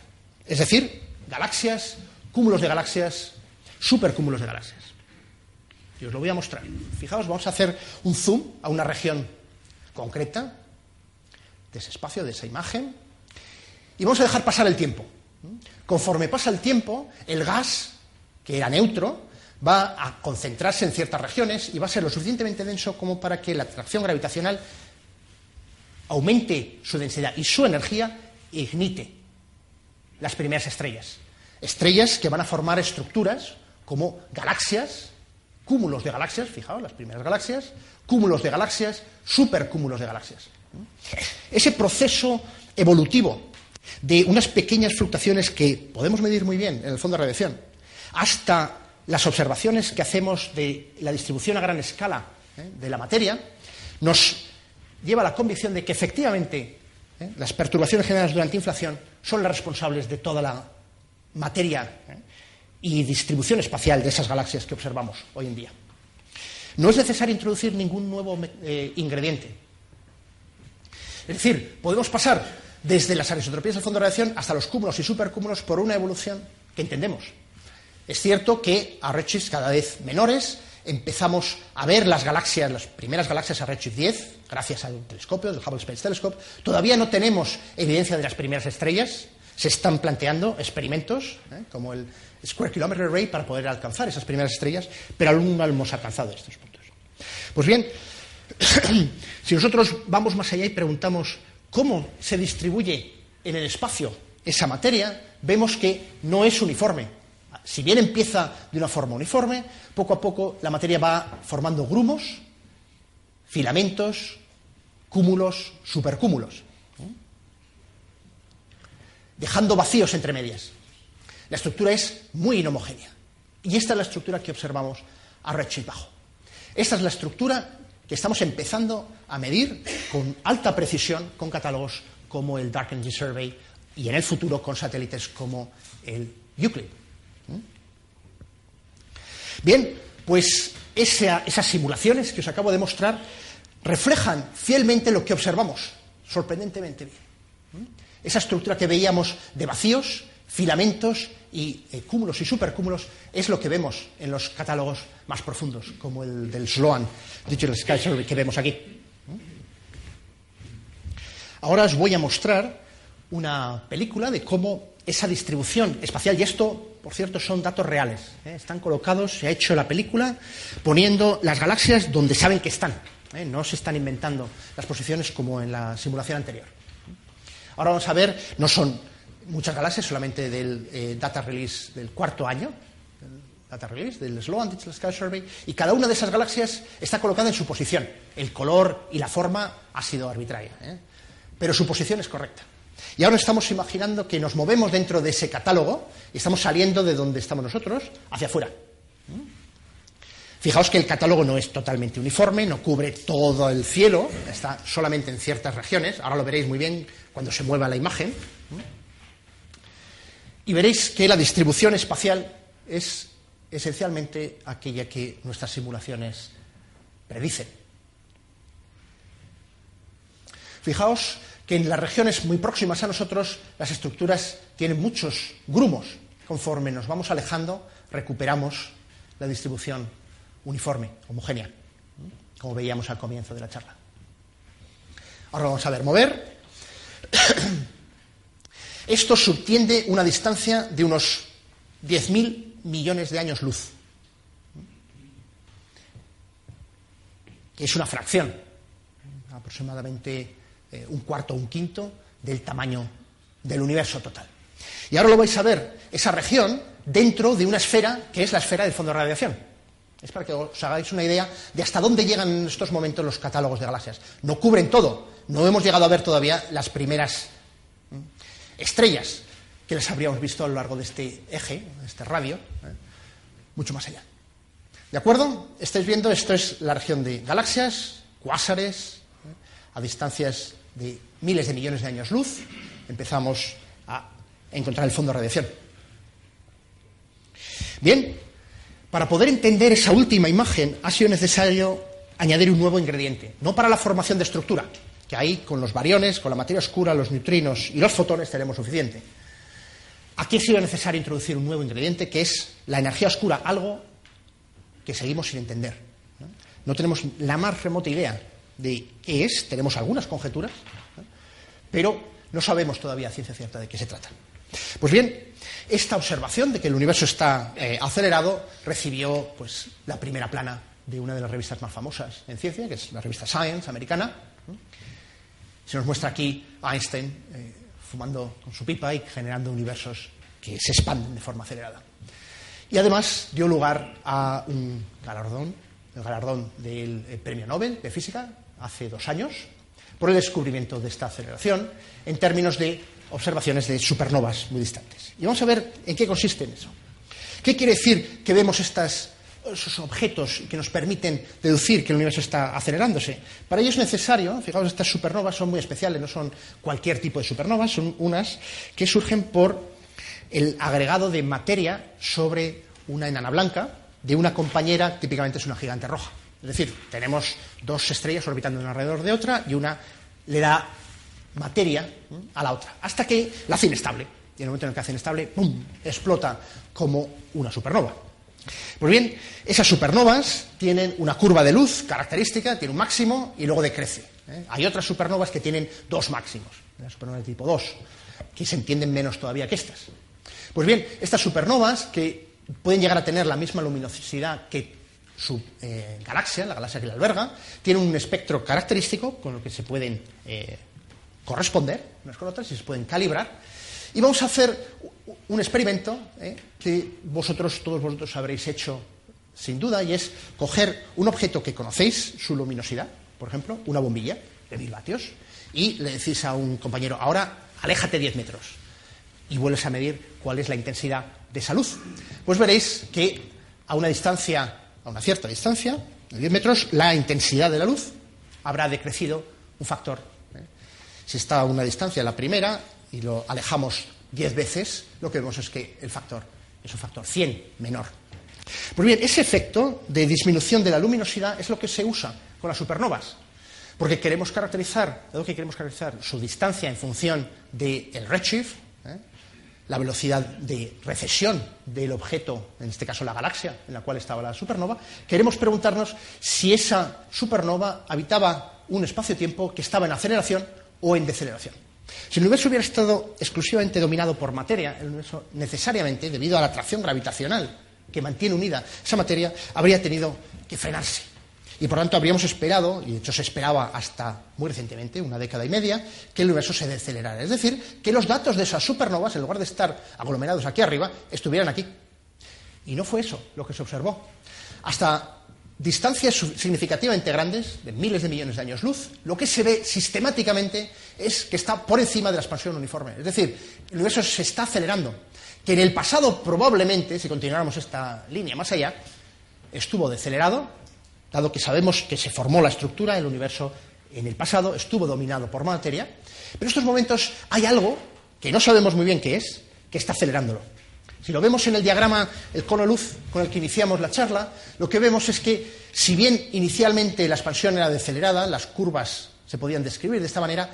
Es decir, galaxias cúmulos de galaxias, supercúmulos de galaxias. Y os lo voy a mostrar. Fijaos, vamos a hacer un zoom a una región concreta de ese espacio, de esa imagen, y vamos a dejar pasar el tiempo. Conforme pasa el tiempo, el gas, que era neutro, va a concentrarse en ciertas regiones y va a ser lo suficientemente denso como para que la atracción gravitacional aumente su densidad y su energía e ignite las primeras estrellas. Estrellas que van a formar estructuras como galaxias, cúmulos de galaxias, fijaos, las primeras galaxias, cúmulos de galaxias, supercúmulos de galaxias. Ese proceso evolutivo de unas pequeñas fluctuaciones que podemos medir muy bien en el fondo de radiación, hasta las observaciones que hacemos de la distribución a gran escala ¿eh? de la materia, nos lleva a la convicción de que efectivamente ¿eh? las perturbaciones generadas durante inflación son las responsables de toda la materia ¿eh? y distribución espacial de esas galaxias que observamos hoy en día. No es necesario introducir ningún nuevo ingrediente. Es decir, podemos pasar desde las anisotropías del fondo de radiación hasta los cúmulos y supercúmulos por una evolución que entendemos. Es cierto que a redshifts cada vez menores empezamos a ver las galaxias, las primeras galaxias a redshift 10, gracias al telescopio, del Hubble Space Telescope. Todavía no tenemos evidencia de las primeras estrellas. Se están planteando experimentos, ¿eh? como el Square Kilometer Array, para poder alcanzar esas primeras estrellas, pero aún no hemos alcanzado estos puntos. Pues bien, si nosotros vamos más allá y preguntamos cómo se distribuye en el espacio esa materia, vemos que no es uniforme. Si bien empieza de una forma uniforme, poco a poco la materia va formando grumos, filamentos, cúmulos, supercúmulos, dejando vacíos entre medias. La estructura es muy inhomogénea. Y esta es la estructura que observamos a redshift bajo. Esta es la estructura que estamos empezando a medir con alta precisión con catálogos como el Dark Energy Survey y en el futuro con satélites como el Euclid. ¿Mm? Bien, pues esas simulaciones que os acabo de mostrar reflejan fielmente lo que observamos, sorprendentemente bien. ¿Mm? Esa estructura que veíamos de vacíos, filamentos y eh, cúmulos y supercúmulos es lo que vemos en los catálogos más profundos, como el del Sloan Digital Sky Survey que vemos aquí. Ahora os voy a mostrar una película de cómo esa distribución espacial, y esto, por cierto, son datos reales, ¿eh? están colocados, se ha hecho la película poniendo las galaxias donde saben que están, ¿eh? no se están inventando las posiciones como en la simulación anterior. Ahora vamos a ver, no son muchas galaxias, solamente del eh, data release del cuarto año, del data release del Sloan Digital Sky Survey, y cada una de esas galaxias está colocada en su posición. El color y la forma ha sido arbitraria, pero su posición es correcta. Y ahora estamos imaginando que nos movemos dentro de ese catálogo y estamos saliendo de donde estamos nosotros hacia afuera. Fijaos que el catálogo no es totalmente uniforme, no cubre todo el cielo, está solamente en ciertas regiones. Ahora lo veréis muy bien cuando se mueva la imagen y veréis que la distribución espacial es esencialmente aquella que nuestras simulaciones predicen. Fijaos que en las regiones muy próximas a nosotros las estructuras tienen muchos grumos. Conforme nos vamos alejando, recuperamos la distribución uniforme, homogénea, como veíamos al comienzo de la charla. Ahora vamos a ver mover. Esto subtiende una distancia de unos 10.000 millones de años luz. Es una fracción, aproximadamente eh, un cuarto o un quinto del tamaño del universo total. Y ahora lo vais a ver, esa región dentro de una esfera que es la esfera del fondo de radiación. Es para que os hagáis una idea de hasta dónde llegan en estos momentos los catálogos de galaxias. No cubren todo, no hemos llegado a ver todavía las primeras estrellas que les habríamos visto a lo largo de este eje, de este radio, ¿eh? mucho más allá. ¿De acuerdo? Estáis viendo, esto es la región de galaxias, cuásares, ¿eh? a distancias de miles de millones de años luz. Empezamos a encontrar el fondo de radiación. Bien, para poder entender esa última imagen ha sido necesario añadir un nuevo ingrediente, no para la formación de estructura, que ahí con los bariones, con la materia oscura, los neutrinos y los fotones tenemos suficiente. aquí ha sido necesario introducir un nuevo ingrediente que es la energía oscura, algo que seguimos sin entender. No, no tenemos la más remota idea de qué es, tenemos algunas conjeturas, ¿no? pero no sabemos todavía ciencia cierta de qué se trata. Pues bien, esta observación de que el universo está eh, acelerado recibió pues, la primera plana de una de las revistas más famosas en ciencia, que es la revista Science americana. Se nos muestra aquí Einstein eh, fumando con su pipa y generando universos que se expanden de forma acelerada. Y además dio lugar a un galardón, el galardón del eh, Premio Nobel de Física, hace dos años, por el descubrimiento de esta aceleración en términos de observaciones de supernovas muy distantes. Y vamos a ver en qué consiste eso. ¿Qué quiere decir que vemos estas, esos objetos que nos permiten deducir que el universo está acelerándose? Para ello es necesario, fijaos, estas supernovas son muy especiales, no son cualquier tipo de supernovas, son unas que surgen por el agregado de materia sobre una enana blanca de una compañera, típicamente es una gigante roja. Es decir, tenemos dos estrellas orbitando una alrededor de otra y una le da materia a la otra, hasta que la hace inestable. Y en el momento en el que hace inestable, ¡pum!, explota como una supernova. Pues bien, esas supernovas tienen una curva de luz característica, tiene un máximo y luego decrece. ¿eh? Hay otras supernovas que tienen dos máximos, las supernovas de tipo 2, que se entienden menos todavía que estas. Pues bien, estas supernovas, que pueden llegar a tener la misma luminosidad que su eh, galaxia, la galaxia que la alberga, tienen un espectro característico con lo que se pueden eh, corresponder unas con otras y se pueden calibrar. Y vamos a hacer un experimento eh, que vosotros, todos vosotros habréis hecho sin duda, y es coger un objeto que conocéis, su luminosidad, por ejemplo, una bombilla de mil vatios, y le decís a un compañero, ahora aléjate 10 metros, y vuelves a medir cuál es la intensidad de esa luz. Pues veréis que a una distancia, a una cierta distancia, de 10 metros, la intensidad de la luz habrá decrecido un factor si está a una distancia la primera y lo alejamos 10 veces, lo que vemos es que el factor es un factor 100 menor. Pues bien, ese efecto de disminución de la luminosidad es lo que se usa con las supernovas, porque queremos caracterizar, dado que queremos caracterizar su distancia en función del redshift, ¿eh? La velocidad de recesión del objeto, en este caso la galaxia en la cual estaba la supernova, queremos preguntarnos si esa supernova habitaba un espacio-tiempo que estaba en aceleración o en deceleración. Si el universo hubiera estado exclusivamente dominado por materia, el universo necesariamente, debido a la atracción gravitacional que mantiene unida esa materia, habría tenido que frenarse. Y por tanto habríamos esperado, y de hecho se esperaba hasta muy recientemente, una década y media, que el universo se decelerara. Es decir, que los datos de esas supernovas, en lugar de estar aglomerados aquí arriba, estuvieran aquí. Y no fue eso lo que se observó. Hasta distancias significativamente grandes, de miles de millones de años luz, lo que se ve sistemáticamente es que está por encima de la expansión uniforme. Es decir, el universo se está acelerando. Que en el pasado probablemente, si continuáramos esta línea más allá, estuvo decelerado, dado que sabemos que se formó la estructura, el universo en el pasado estuvo dominado por materia, pero en estos momentos hay algo que no sabemos muy bien qué es, que está acelerándolo. Si lo vemos en el diagrama, el cono luz con el que iniciamos la charla, lo que vemos es que, si bien inicialmente la expansión era decelerada, las curvas se podían describir de esta manera,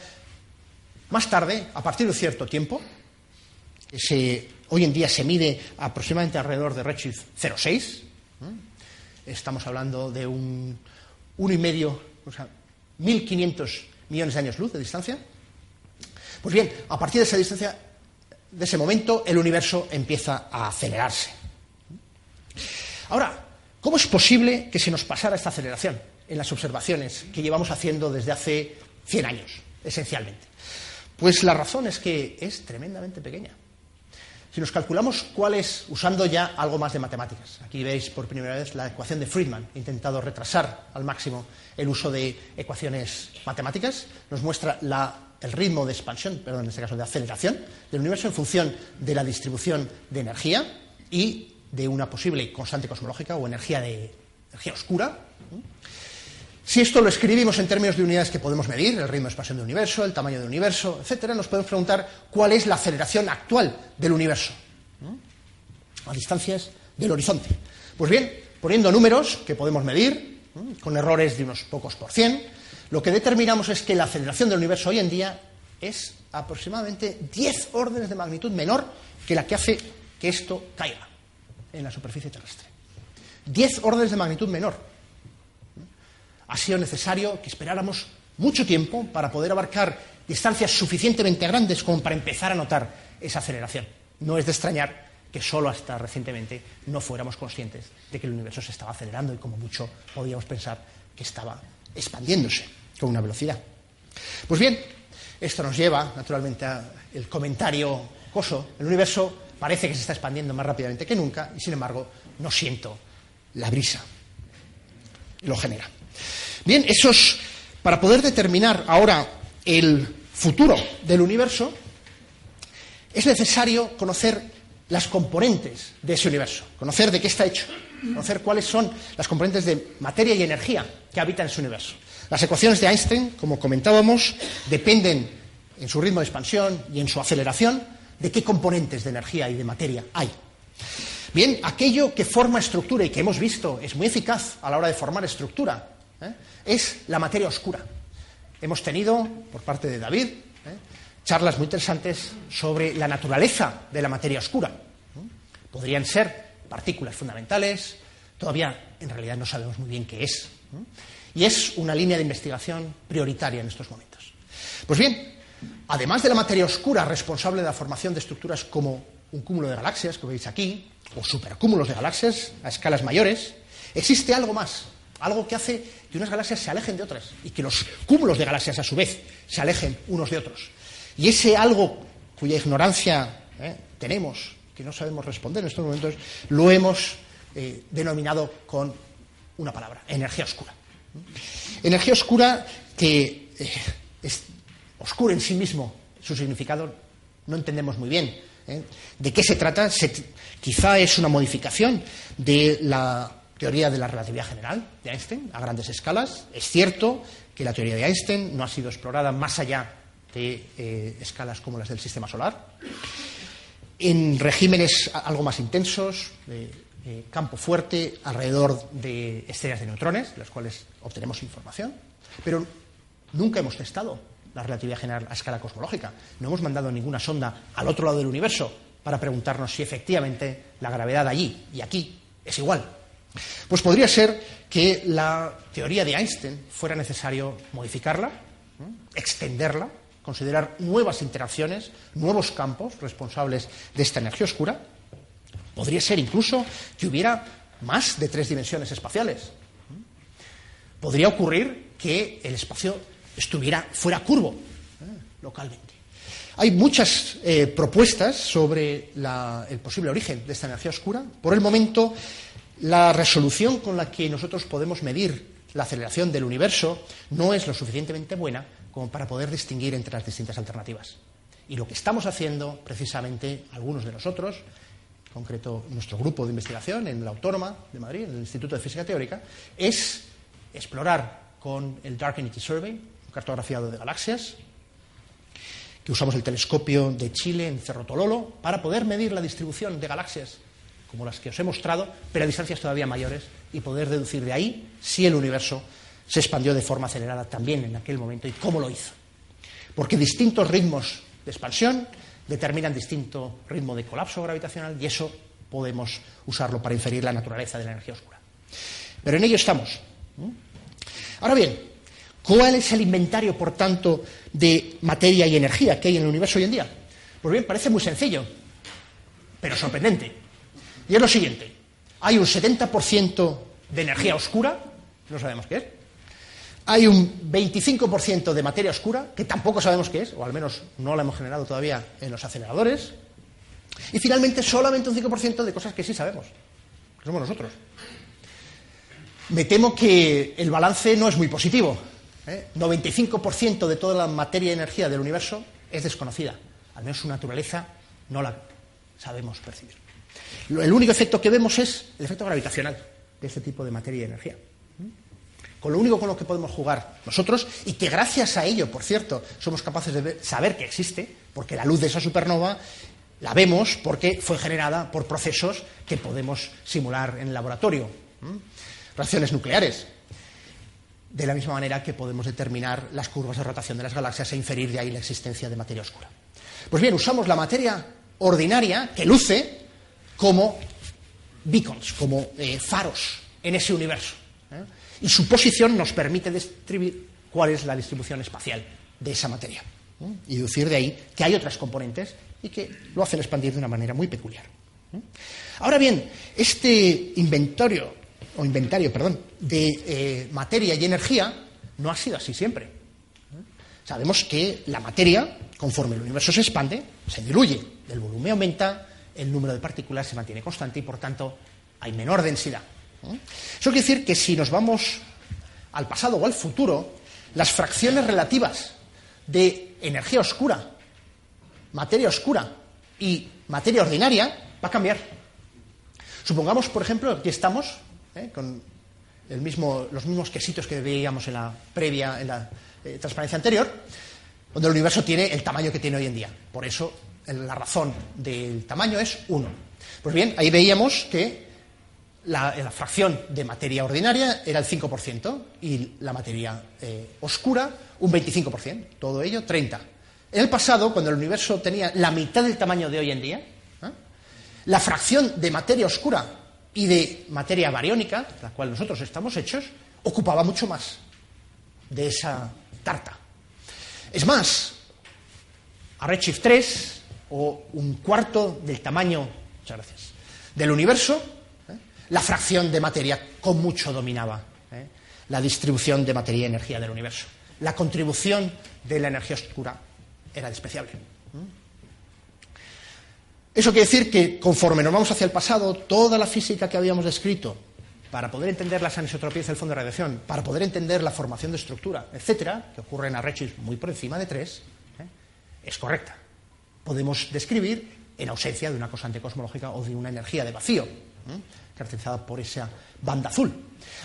más tarde, a partir de cierto tiempo, se, hoy en día se mide aproximadamente alrededor de redshift 0,6, estamos hablando de un 1,5, o sea, 1.500 millones de años luz de distancia. Pues bien, a partir de esa distancia de ese momento el universo empieza a acelerarse. Ahora, ¿cómo es posible que se nos pasara esta aceleración en las observaciones que llevamos haciendo desde hace 100 años, esencialmente? Pues la razón es que es tremendamente pequeña. Si nos calculamos cuál es, usando ya algo más de matemáticas, aquí veis por primera vez la ecuación de Friedman, he intentado retrasar al máximo el uso de ecuaciones matemáticas, nos muestra el ritmo de expansión, perdón, en este caso de aceleración del universo en función de la distribución de energía y de una posible constante cosmológica o energía de energía oscura. Si esto lo escribimos en términos de unidades que podemos medir, el ritmo de expansión del universo, el tamaño del universo, etcétera, nos podemos preguntar cuál es la aceleración actual del universo a distancias del horizonte. Pues bien, poniendo números que podemos medir con errores de unos pocos por cien, lo que determinamos es que la aceleración del universo hoy en día es aproximadamente 10 órdenes de magnitud menor que la que hace que esto caiga en la superficie terrestre. 10 órdenes de magnitud menor. Ha sido necesario que esperáramos mucho tiempo para poder abarcar distancias suficientemente grandes como para empezar a notar esa aceleración. No es de extrañar que solo hasta recientemente no fuéramos conscientes de que el universo se estaba acelerando y como mucho podíamos pensar que estaba expandiéndose con una velocidad. Pues bien, esto nos lleva naturalmente al comentario coso. El universo parece que se está expandiendo más rápidamente que nunca y sin embargo no siento la brisa. Lo genera. Bien, esos, para poder determinar ahora el futuro del universo, es necesario conocer las componentes de ese universo, conocer de qué está hecho, conocer cuáles son las componentes de materia y energía que habitan ese universo. Las ecuaciones de Einstein, como comentábamos, dependen en su ritmo de expansión y en su aceleración de qué componentes de energía y de materia hay. Bien, aquello que forma estructura y que hemos visto es muy eficaz a la hora de formar estructura ¿eh? Es la materia oscura. Hemos tenido, por parte de David, ¿eh? charlas muy interesantes sobre la naturaleza de la materia oscura. Podrían ser partículas fundamentales, todavía en realidad no sabemos muy bien qué es. Y es una línea de investigación prioritaria en estos momentos. Pues bien, además de la materia oscura responsable de la formación de estructuras como un cúmulo de galaxias, que veis aquí, o supercúmulos de galaxias a escalas mayores, existe algo más, algo que hace que unas galaxias se alejen de otras y que los cúmulos de galaxias a su vez se alejen unos de otros. Y ese algo cuya ignorancia eh, tenemos, que no sabemos responder en estos momentos, lo hemos eh, denominado con una palabra, energía oscura. Energía oscura que eh, es oscura en sí mismo, su significado no entendemos muy bien. ¿De qué se trata? quizá es una modificación de la teoría de la relatividad general de Einstein a grandes escalas. Es cierto que la teoría de Einstein no ha sido explorada más allá de eh, escalas como las del sistema solar. En regímenes algo más intensos, de campo fuerte, alrededor de estrellas de neutrones, de las cuales obtenemos información, pero nunca hemos testado la relatividad general a escala cosmológica. No hemos mandado ninguna sonda al otro lado del universo para preguntarnos si efectivamente la gravedad allí y aquí es igual. Pues podría ser que la teoría de Einstein fuera necesario modificarla, extenderla, considerar nuevas interacciones, nuevos campos responsables de esta energía oscura. Podría ser incluso que hubiera más de tres dimensiones espaciales. Podría ocurrir que el espacio estuviera fuera curvo ¿eh? localmente. Hay muchas eh, propuestas sobre el posible origen de esta energía oscura. Por el momento, la resolución con la que nosotros podemos medir la aceleración del universo no es lo suficientemente buena como para poder distinguir entre las distintas alternativas. Y lo que estamos haciendo, precisamente, algunos de nosotros, en concreto nuestro grupo de investigación en la Autónoma de Madrid, en el Instituto de Física Teórica, es explorar con el Dark Energy Survey, un cartografiado de galaxias, que usamos el telescopio de Chile en Cerro Tololo para poder medir la distribución de galaxias como las que os he mostrado, pero a distancias todavía mayores y poder deducir de ahí si el universo se expandió de forma acelerada también en aquel momento y cómo lo hizo. Porque distintos ritmos de expansión determinan distinto ritmo de colapso gravitacional y eso podemos usarlo para inferir la naturaleza de la energía oscura. Pero en ello estamos. Ahora bien, ¿cuál es el inventario, por tanto, de materia y energía que hay en el universo hoy en día? Pues bien, parece muy sencillo, pero sorprendente. Y es lo siguiente, hay un 70% de energía oscura, no sabemos qué es, hay un 25% de materia oscura, que tampoco sabemos qué es, o al menos no la hemos generado todavía en los aceleradores, y finalmente solamente un 5% de cosas que sí sabemos, que somos nosotros. Me temo que el balance no es muy positivo. ¿eh? 95% de toda la materia y energía del universo es desconocida. Al menos su naturaleza no la sabemos percibir. El único efecto que vemos es el efecto gravitacional de este tipo de materia y energía. Con lo único con lo que podemos jugar nosotros, y que gracias a ello, por cierto, somos capaces de saber que existe, porque la luz de esa supernova la vemos porque fue generada por procesos que podemos simular en el laboratorio. Reacciones nucleares. de la misma manera que podemos determinar las curvas de rotación de las galaxias e inferir de ahí la existencia de materia oscura. Pues bien, usamos la materia ordinaria que luce como beacons, como eh, faros en ese universo. ¿eh? Y su posición nos permite describir cuál es la distribución espacial de esa materia. ¿eh? Y deducir de ahí que hay otras componentes y que lo hacen expandir de una manera muy peculiar. Ahora bien, este inventario, o inventario, perdón, de materia y energía no ha sido así siempre. Sabemos que la materia, conforme el universo se expande, se diluye, el volumen aumenta, el número de partículas se mantiene constante y, por tanto, hay menor densidad. Eso quiere decir que si nos vamos al pasado o al futuro, las fracciones relativas de energía oscura, materia oscura y materia ordinaria va a cambiar. Supongamos, por ejemplo, aquí estamos ¿eh? con los mismos quesitos que veíamos en la previa, en la eh, transparencia anterior, donde el universo tiene el tamaño que tiene hoy en día. Por eso la razón del tamaño es 1. Pues bien, ahí veíamos que la, fracción de materia ordinaria era el 5% y la materia eh, oscura un 25%, todo ello 30%. En el pasado, cuando el universo tenía la mitad del tamaño de hoy en día, ¿eh? la fracción de materia oscura y de materia bariónica, la cual nosotros estamos hechos, ocupaba mucho más de esa tarta. Es más, a Redshift 3 o un cuarto del tamaño, muchas gracias, del universo, ¿eh? la fracción de materia con mucho dominaba ¿eh? la distribución de materia y energía del universo. La contribución de la energía oscura era despreciable. ¿eh? Eso quiere decir que conforme nos vamos hacia el pasado, toda la física que habíamos descrito para poder entender las anisotropías del fondo de radiación, para poder entender la formación de estructura, etcétera, que ocurren a redshift muy por encima de 3, es correcta podemos describir en ausencia de una constante cosmológica o de una energía de vacío, caracterizada por esa banda azul.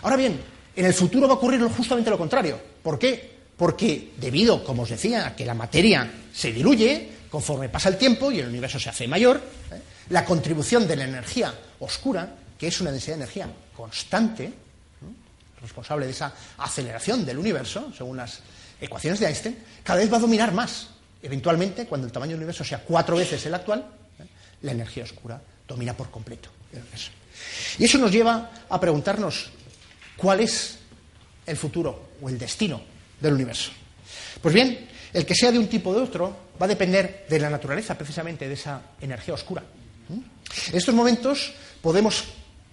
Ahora bien, en el futuro va a ocurrir justamente lo contrario. ¿Por qué? Porque debido, como os decía, a que la materia se diluye conforme pasa el tiempo y el universo se hace mayor, ¿eh? la contribución de la energía oscura, que es una densidad de energía constante, responsable de esa aceleración del universo, según las ecuaciones de Einstein, cada vez va a dominar más Eventualmente, cuando el tamaño del universo sea cuatro veces el actual, ¿eh? la energía oscura domina por completo el universo. Y eso nos lleva a preguntarnos cuál es el futuro o el destino del universo. Pues bien, el que sea de un tipo o de otro va a depender de la naturaleza precisamente de esa energía oscura. En estos momentos podemos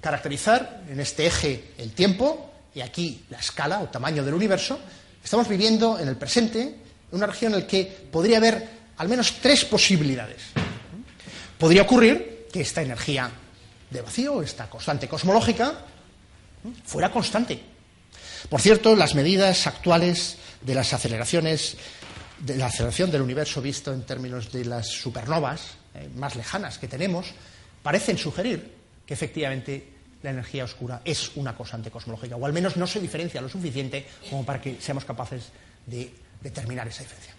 caracterizar en este eje el tiempo y aquí la escala o tamaño del universo. Estamos viviendo en el presente una región en la que podría haber al menos tres posibilidades. Podría ocurrir que esta energía de vacío, esta constante cosmológica, fuera constante. Por cierto, las medidas actuales de las aceleraciones, de la aceleración del universo visto en términos de las supernovas eh, más lejanas que tenemos, parecen sugerir que efectivamente la energía oscura es una constante cosmológica, o al menos no se diferencia lo suficiente como para que seamos capaces de determinar esa diferencia.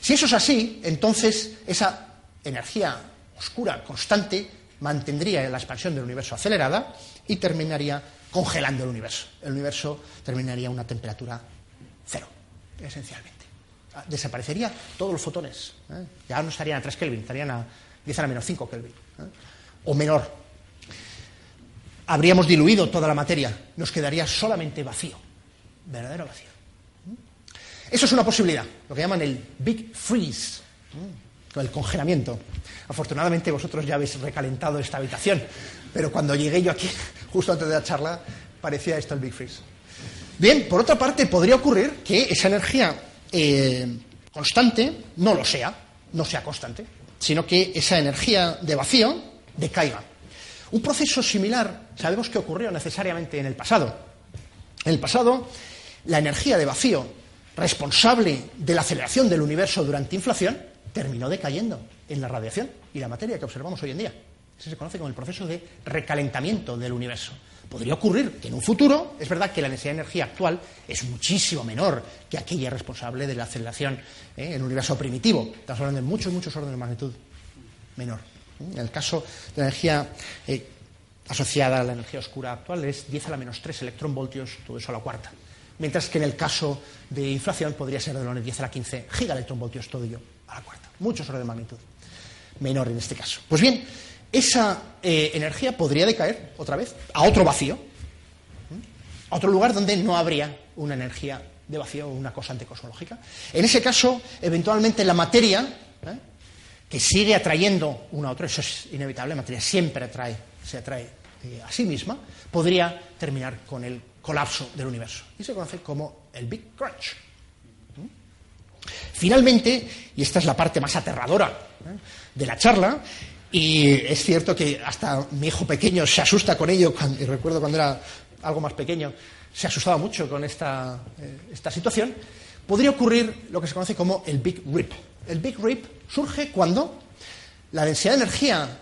Si eso es así, entonces esa energía oscura constante mantendría la expansión del universo acelerada y terminaría congelando el universo. El universo terminaría a una temperatura cero, esencialmente. Ah, desaparecería todos los fotones. ¿eh? Ya no estarían a 3 Kelvin, estarían a 10 a menos 5 Kelvin. ¿eh? O menor. Habríamos diluido toda la materia. Nos quedaría solamente vacío. Verdadero vacío. Eso es una posibilidad, lo que llaman el Big Freeze, el congelamiento. Afortunadamente vosotros ya habéis recalentado esta habitación, pero cuando llegué yo aquí, justo antes de la charla, parecía esto el Big Freeze. Bien, por otra parte, podría ocurrir que esa energía eh, constante no lo sea, no sea constante, sino que esa energía de vacío decaiga. Un proceso similar sabemos que ocurrió necesariamente en el pasado. En el pasado, la energía de vacío responsable de la aceleración del universo durante inflación, terminó decayendo en la radiación y la materia que observamos hoy en día. Eso se conoce como el proceso de recalentamiento del universo. Podría ocurrir que en un futuro, es verdad que la necesidad de energía actual es muchísimo menor que aquella responsable de la aceleración ¿eh? en el universo primitivo. Estamos hablando de muchos, muchos órdenes de magnitud menor. En el caso de la energía eh, asociada a la energía oscura actual es 10 a la menos 3 electronvoltios, todo eso a la cuarta mientras que en el caso de inflación podría ser de los 10 a la 15 gigaelectronvoltios, todo ello a la cuarta. Muchos orden de magnitud. Menor en este caso. Pues bien, esa eh, energía podría decaer otra vez a otro vacío, a otro lugar donde no habría una energía de vacío o una cosa anticosmológica. En ese caso, eventualmente la materia, ¿eh? que sigue atrayendo una a otra, eso es inevitable, la materia siempre atrae, se atrae eh, a sí misma, podría terminar con el colapso del universo. Y se conoce como el Big Crunch. Finalmente, y esta es la parte más aterradora ¿eh? de la charla, y es cierto que hasta mi hijo pequeño se asusta con ello, y recuerdo cuando era algo más pequeño, se asustaba mucho con esta, eh, esta situación, podría ocurrir lo que se conoce como el Big Rip. El Big Rip surge cuando la densidad de energía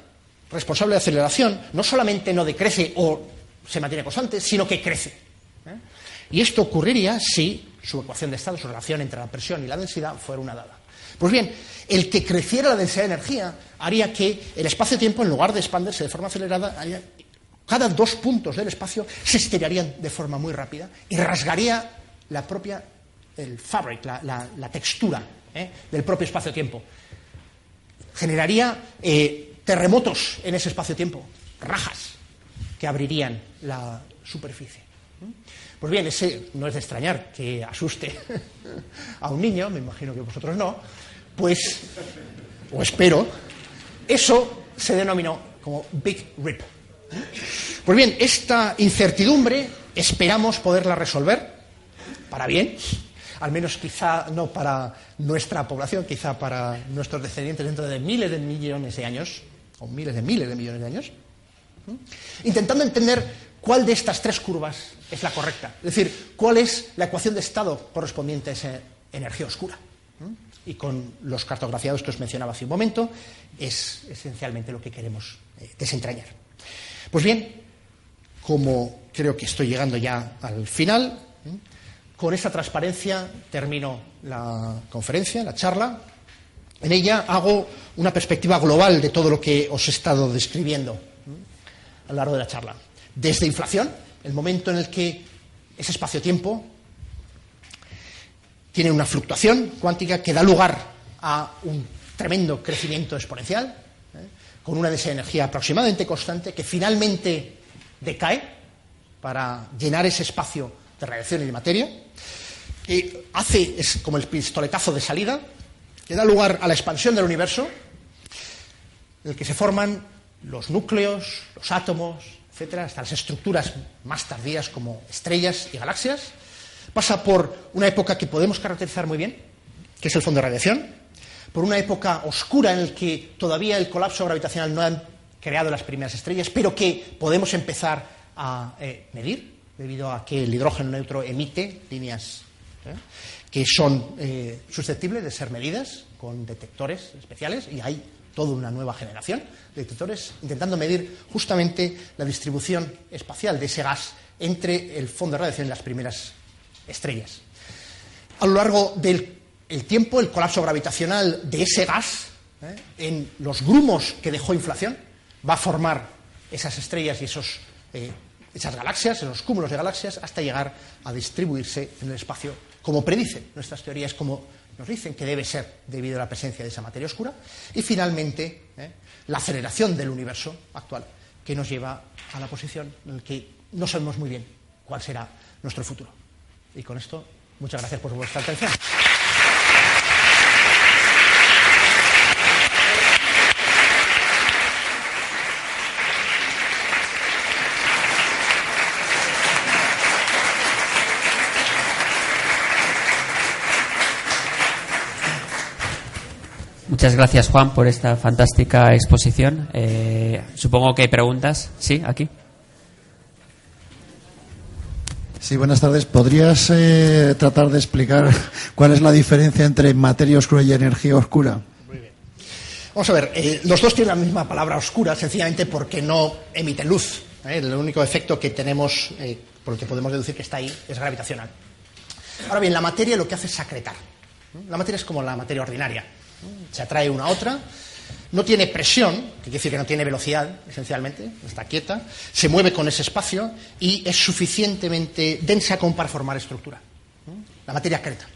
responsable de aceleración no solamente no decrece o se mantiene constante, sino que crece. ¿Eh? Y esto ocurriría si su ecuación de estado, su relación entre la presión y la densidad, fuera una dada. Pues bien, el que creciera la densidad de energía haría que el espacio-tiempo, en lugar de expandirse de forma acelerada, cada dos puntos del espacio se estirarían de forma muy rápida y rasgaría la propia, el fabric, la, textura ¿eh? del propio espacio-tiempo. Generaría eh, terremotos en ese espacio-tiempo, rajas que abrirían la superficie. Pues bien, ese no es de extrañar que asuste a un niño, me imagino que vosotros no, pues, o espero, eso se denominó como Big Rip. Pues bien, esta incertidumbre esperamos poderla resolver para bien, al menos quizá no para nuestra población, quizá para nuestros descendientes dentro de miles de millones de años, o miles de miles de millones de años, intentando entender cuál de estas tres curvas es la correcta, es decir, cuál es la ecuación de estado correspondiente a esa energía oscura. Y con los cartografiados que os mencionaba hace un momento, es esencialmente lo que queremos eh, desentrañar. Pues bien, como creo que estoy llegando ya al final, ¿eh? con esta transparencia termino la conferencia, la charla. En ella hago una perspectiva global de todo lo que os he estado describiendo ¿eh? a lo largo de la charla. Desde inflación, el momento en el que ese espacio-tiempo tiene una fluctuación cuántica que da lugar a un tremendo crecimiento exponencial, con una densidad de energía aproximadamente constante que finalmente decae para llenar ese espacio de radiación y de materia, que hace, es como el pistoletazo de salida, que da lugar a la expansión del universo, en el que se forman los núcleos, los átomos, etcétera, hasta las estructuras más tardías como estrellas y galaxias. Pasa por una época que podemos caracterizar muy bien, que es el fondo de radiación, por una época oscura en la que todavía el colapso gravitacional no ha creado las primeras estrellas, pero que podemos empezar a eh, medir debido a que el hidrógeno neutro emite líneas ¿eh? que son eh, susceptibles de ser medidas con detectores especiales y hay toda una nueva generación de detectores intentando medir justamente la distribución espacial de ese gas entre el fondo de radiación y las primeras estrellas. A lo largo del el tiempo, el colapso gravitacional de ese gas ¿eh? en los grumos que dejó inflación va a formar esas estrellas y esos, eh, esas galaxias, esos cúmulos de galaxias, hasta llegar a distribuirse en el espacio, como predicen nuestras teorías, como nos dicen que debe ser debido a la presencia de esa materia oscura, y finalmente ¿eh? la aceleración del universo actual, que nos lleva a la posición en la que no sabemos muy bien cuál será nuestro futuro. Y con esto, muchas gracias por vuestra atención. Muchas gracias, Juan, por esta fantástica exposición. Eh, supongo que hay preguntas. Sí, aquí. Sí, buenas tardes. ¿Podrías eh, tratar de explicar cuál es la diferencia entre materia oscura y energía oscura? Muy bien. Vamos a ver, eh, los dos tienen la misma palabra oscura, sencillamente porque no emiten luz. El único efecto que tenemos, por el que podemos deducir que está ahí, es gravitacional. Ahora bien, la materia lo que hace es secretar. La materia es como la materia ordinaria se atrae una a otra, no tiene presión, que quiere decir que no tiene velocidad, esencialmente, está quieta, se mueve con ese espacio y es suficientemente densa como para formar estructura. la materia creta.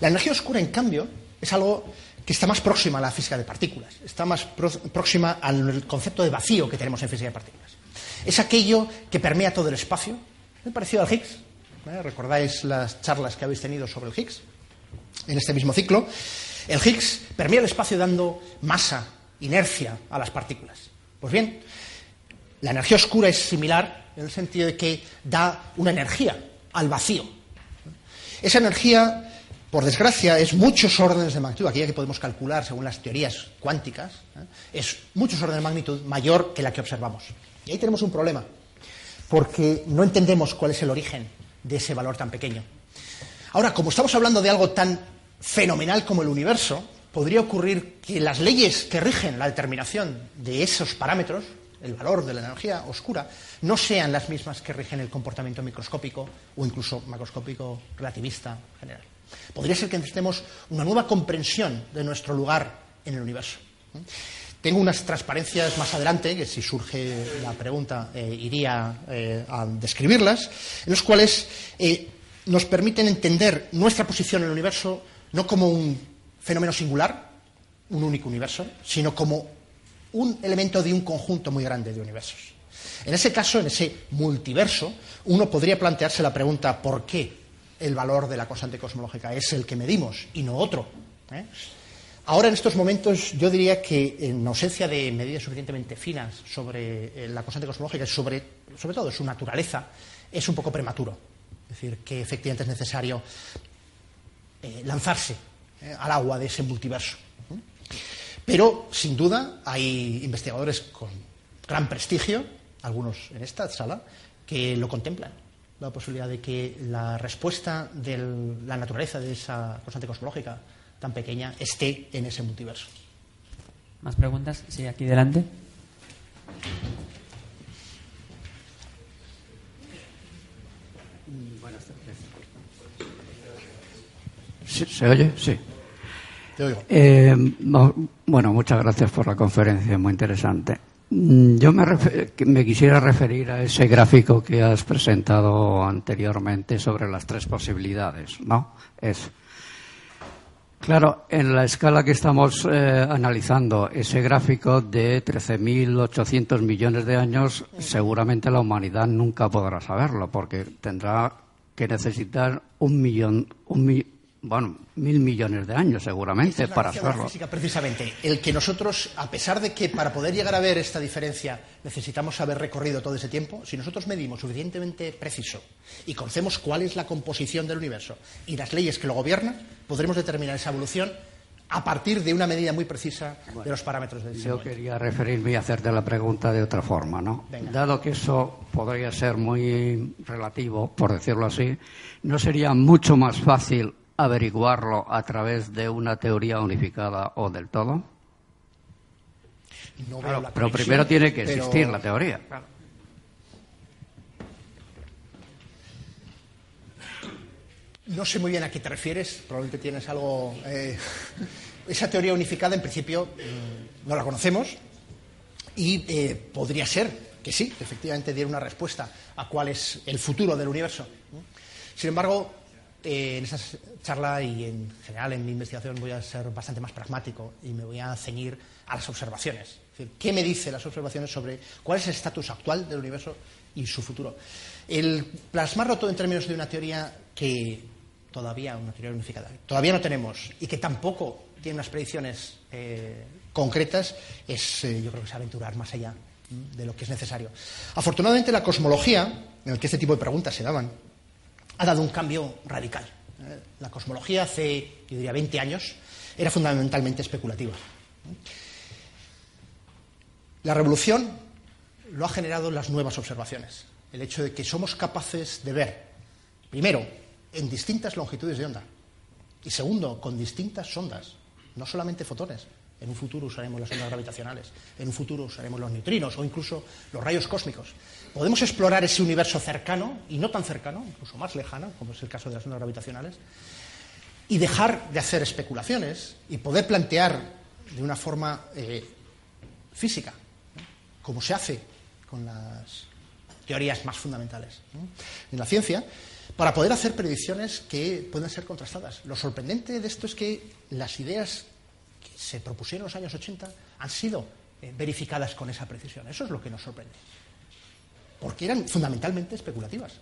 La energía oscura, en cambio, es algo que está más próxima a la física de partículas, está más próxima al concepto de vacío que tenemos en física de partículas. Es aquello que permea todo el espacio, muy parecido al Higgs. ¿eh? ¿Recordáis las charlas que habéis tenido sobre el Higgs? En este mismo ciclo, el Higgs permea el espacio dando masa, inercia a las partículas. Pues bien, la energía oscura es similar en el sentido de que da una energía al vacío. Esa energía por desgracia, es muchos órdenes de magnitud, aquella que podemos calcular según las teorías cuánticas, ¿eh? es muchos órdenes de magnitud mayor que la que observamos. Y ahí tenemos un problema, porque no entendemos cuál es el origen de ese valor tan pequeño. Ahora, como estamos hablando de algo tan fenomenal como el universo, podría ocurrir que las leyes que rigen la determinación de esos parámetros, el valor de la energía oscura, no sean las mismas que rigen el comportamiento microscópico o incluso macroscópico relativista general. Podría ser que necesitemos una nueva comprensión de nuestro lugar en el universo. Tengo unas transparencias más adelante, que si surge la pregunta eh, iría eh, a describirlas, en los cuales eh, nos permiten entender nuestra posición en el universo no como un fenómeno singular, un único universo, sino como un elemento de un conjunto muy grande de universos. En ese caso, en ese multiverso, uno podría plantearse la pregunta ¿por qué el valor de la constante cosmológica, es el que medimos y no otro. ¿eh? Ahora, en estos momentos, yo diría que en ausencia de medidas suficientemente finas sobre eh, la constante cosmológica y sobre, sobre todo su naturaleza, es un poco prematuro. Es decir, que efectivamente es necesario eh, lanzarse al agua de ese multiverso. Pero, sin duda, hay investigadores con gran prestigio, algunos en esta sala, que lo contemplan la posibilidad de que la respuesta de la naturaleza de esa constante cosmológica tan pequeña esté en ese multiverso. ¿Más preguntas? Sí, aquí delante. ¿Se oye? Sí. Te oigo. Eh, bueno, muchas gracias por la conferencia, muy interesante. Mm, yo me, quisiera referir a ese gráfico que has presentado anteriormente sobre las tres posibilidades, ¿no? Es claro, en la escala que estamos eh, analizando, ese gráfico de 13.800 millones de años, seguramente la humanidad nunca podrá saberlo, porque tendrá que necesitar un millón, un, bueno, mil millones de años seguramente para hacerlo. física, precisamente, el que nosotros, a pesar de que para poder llegar a ver esta diferencia necesitamos haber recorrido todo ese tiempo, si nosotros medimos suficientemente preciso y conocemos cuál es la composición del universo y las leyes que lo gobiernan, podremos determinar esa evolución a partir de una medida muy precisa de los parámetros del Yo quería referirme y hacerte la pregunta de otra forma, ¿no? Dado que eso podría ser muy relativo, por decirlo así, ¿no sería mucho más fácil averiguarlo a través de una teoría unificada o del todo? pero primero tiene que existir la teoría. No sé muy bien a qué te refieres, probablemente tienes algo... Eh, esa teoría unificada, en principio, mm, no la conocemos y eh, podría ser que sí, efectivamente diera una respuesta a cuál es el futuro del universo. Sin embargo, en esa charla y en general en mi investigación voy a ser bastante más pragmático y me voy a ceñir a las observaciones. ¿Qué me dicen las observaciones sobre cuál es el estatus actual del universo y su futuro? El plasmarlo todo en términos de una teoría que todavía, una teoría unificada, todavía no tenemos y que tampoco tiene unas predicciones eh, concretas, es, eh, yo creo que es aventurar más allá de lo que es necesario. Afortunadamente, la cosmología, en la que este tipo de preguntas se daban, ha dado un cambio radical. Eh, la cosmología hace, yo diría, 20 años era fundamentalmente especulativa. La revolución lo ha generado las nuevas observaciones. El hecho de que somos capaces de ver, primero, en distintas longitudes de onda, y segundo, con distintas ondas, no solamente fotones. En un futuro usaremos las ondas gravitacionales, en un futuro usaremos los neutrinos o incluso los rayos cósmicos. Podemos explorar ese universo cercano y no tan cercano, incluso más lejano, como es el caso de las ondas gravitacionales, y dejar de hacer especulaciones y poder plantear de una forma eh, física, como se hace con las teorías más fundamentales en la ciencia, para poder hacer predicciones que pueden ser contrastadas. Lo sorprendente de esto es que las ideas se propusieron en los años 80 han sido eh, verificadas con esa precisión. Eso es lo que nos sorprende. Porque eran fundamentalmente especulativas.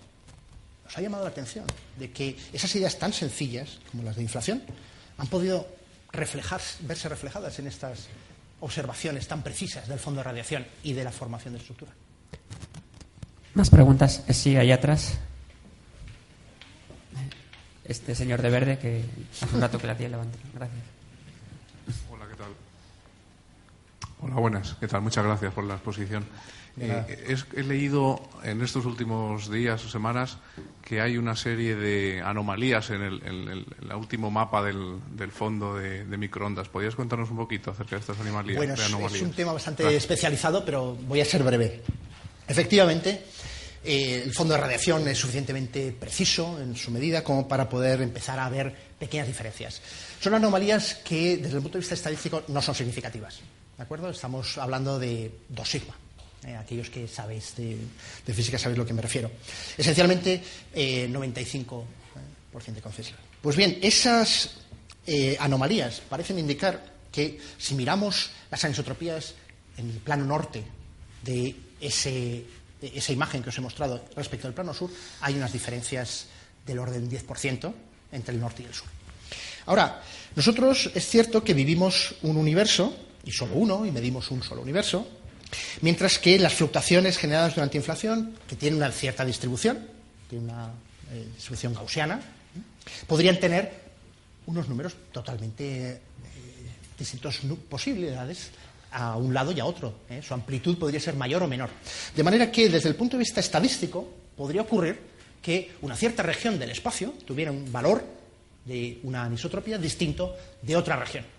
Nos ha llamado la atención de que esas ideas tan sencillas como las de inflación han podido verse reflejadas en estas observaciones tan precisas del fondo de radiación y de la formación de estructura. Más preguntas. Sí, allá atrás. Este señor de verde que hace un rato que la tiene levantada. Gracias. Hola, ¿qué tal? Hola, buenas. ¿Qué tal? Muchas gracias por la exposición. Eh, he leído en estos últimos días o semanas que hay una serie de anomalías en el, último mapa del, fondo de, microondas. ¿Podrías contarnos un poquito acerca de estas anomalías? Bueno, es un tema bastante especializado, pero voy a ser breve. Efectivamente, eh, el fondo de radiación es suficientemente preciso en su medida como para poder empezar a ver pequeñas diferencias. Son anomalías que, desde el punto de vista estadístico, no son significativas. ¿De acuerdo? Estamos hablando de 2 sigma. Eh, aquellos que sabéis de, física sabéis lo que me refiero. Esencialmente, 95% eh, de concesión. Pues bien, esas eh, anomalías parecen indicar que si miramos las anisotropías en el plano norte de, esa imagen que os he mostrado respecto al plano sur, hay unas diferencias del orden 10% entre el norte y el sur. Ahora, nosotros es cierto que vivimos un universo, y solo uno, y medimos un solo universo, Mientras que las fluctuaciones generadas durante inflación, que tienen una cierta distribución, tiene una eh, distribución gaussiana, podrían tener unos números totalmente eh, distintos posibilidades a un lado y a otro. ¿eh? Su amplitud podría ser mayor o menor. De manera que, desde el punto de vista estadístico, podría ocurrir que una cierta región del espacio tuviera un valor de una anisotropía distinto de otra región.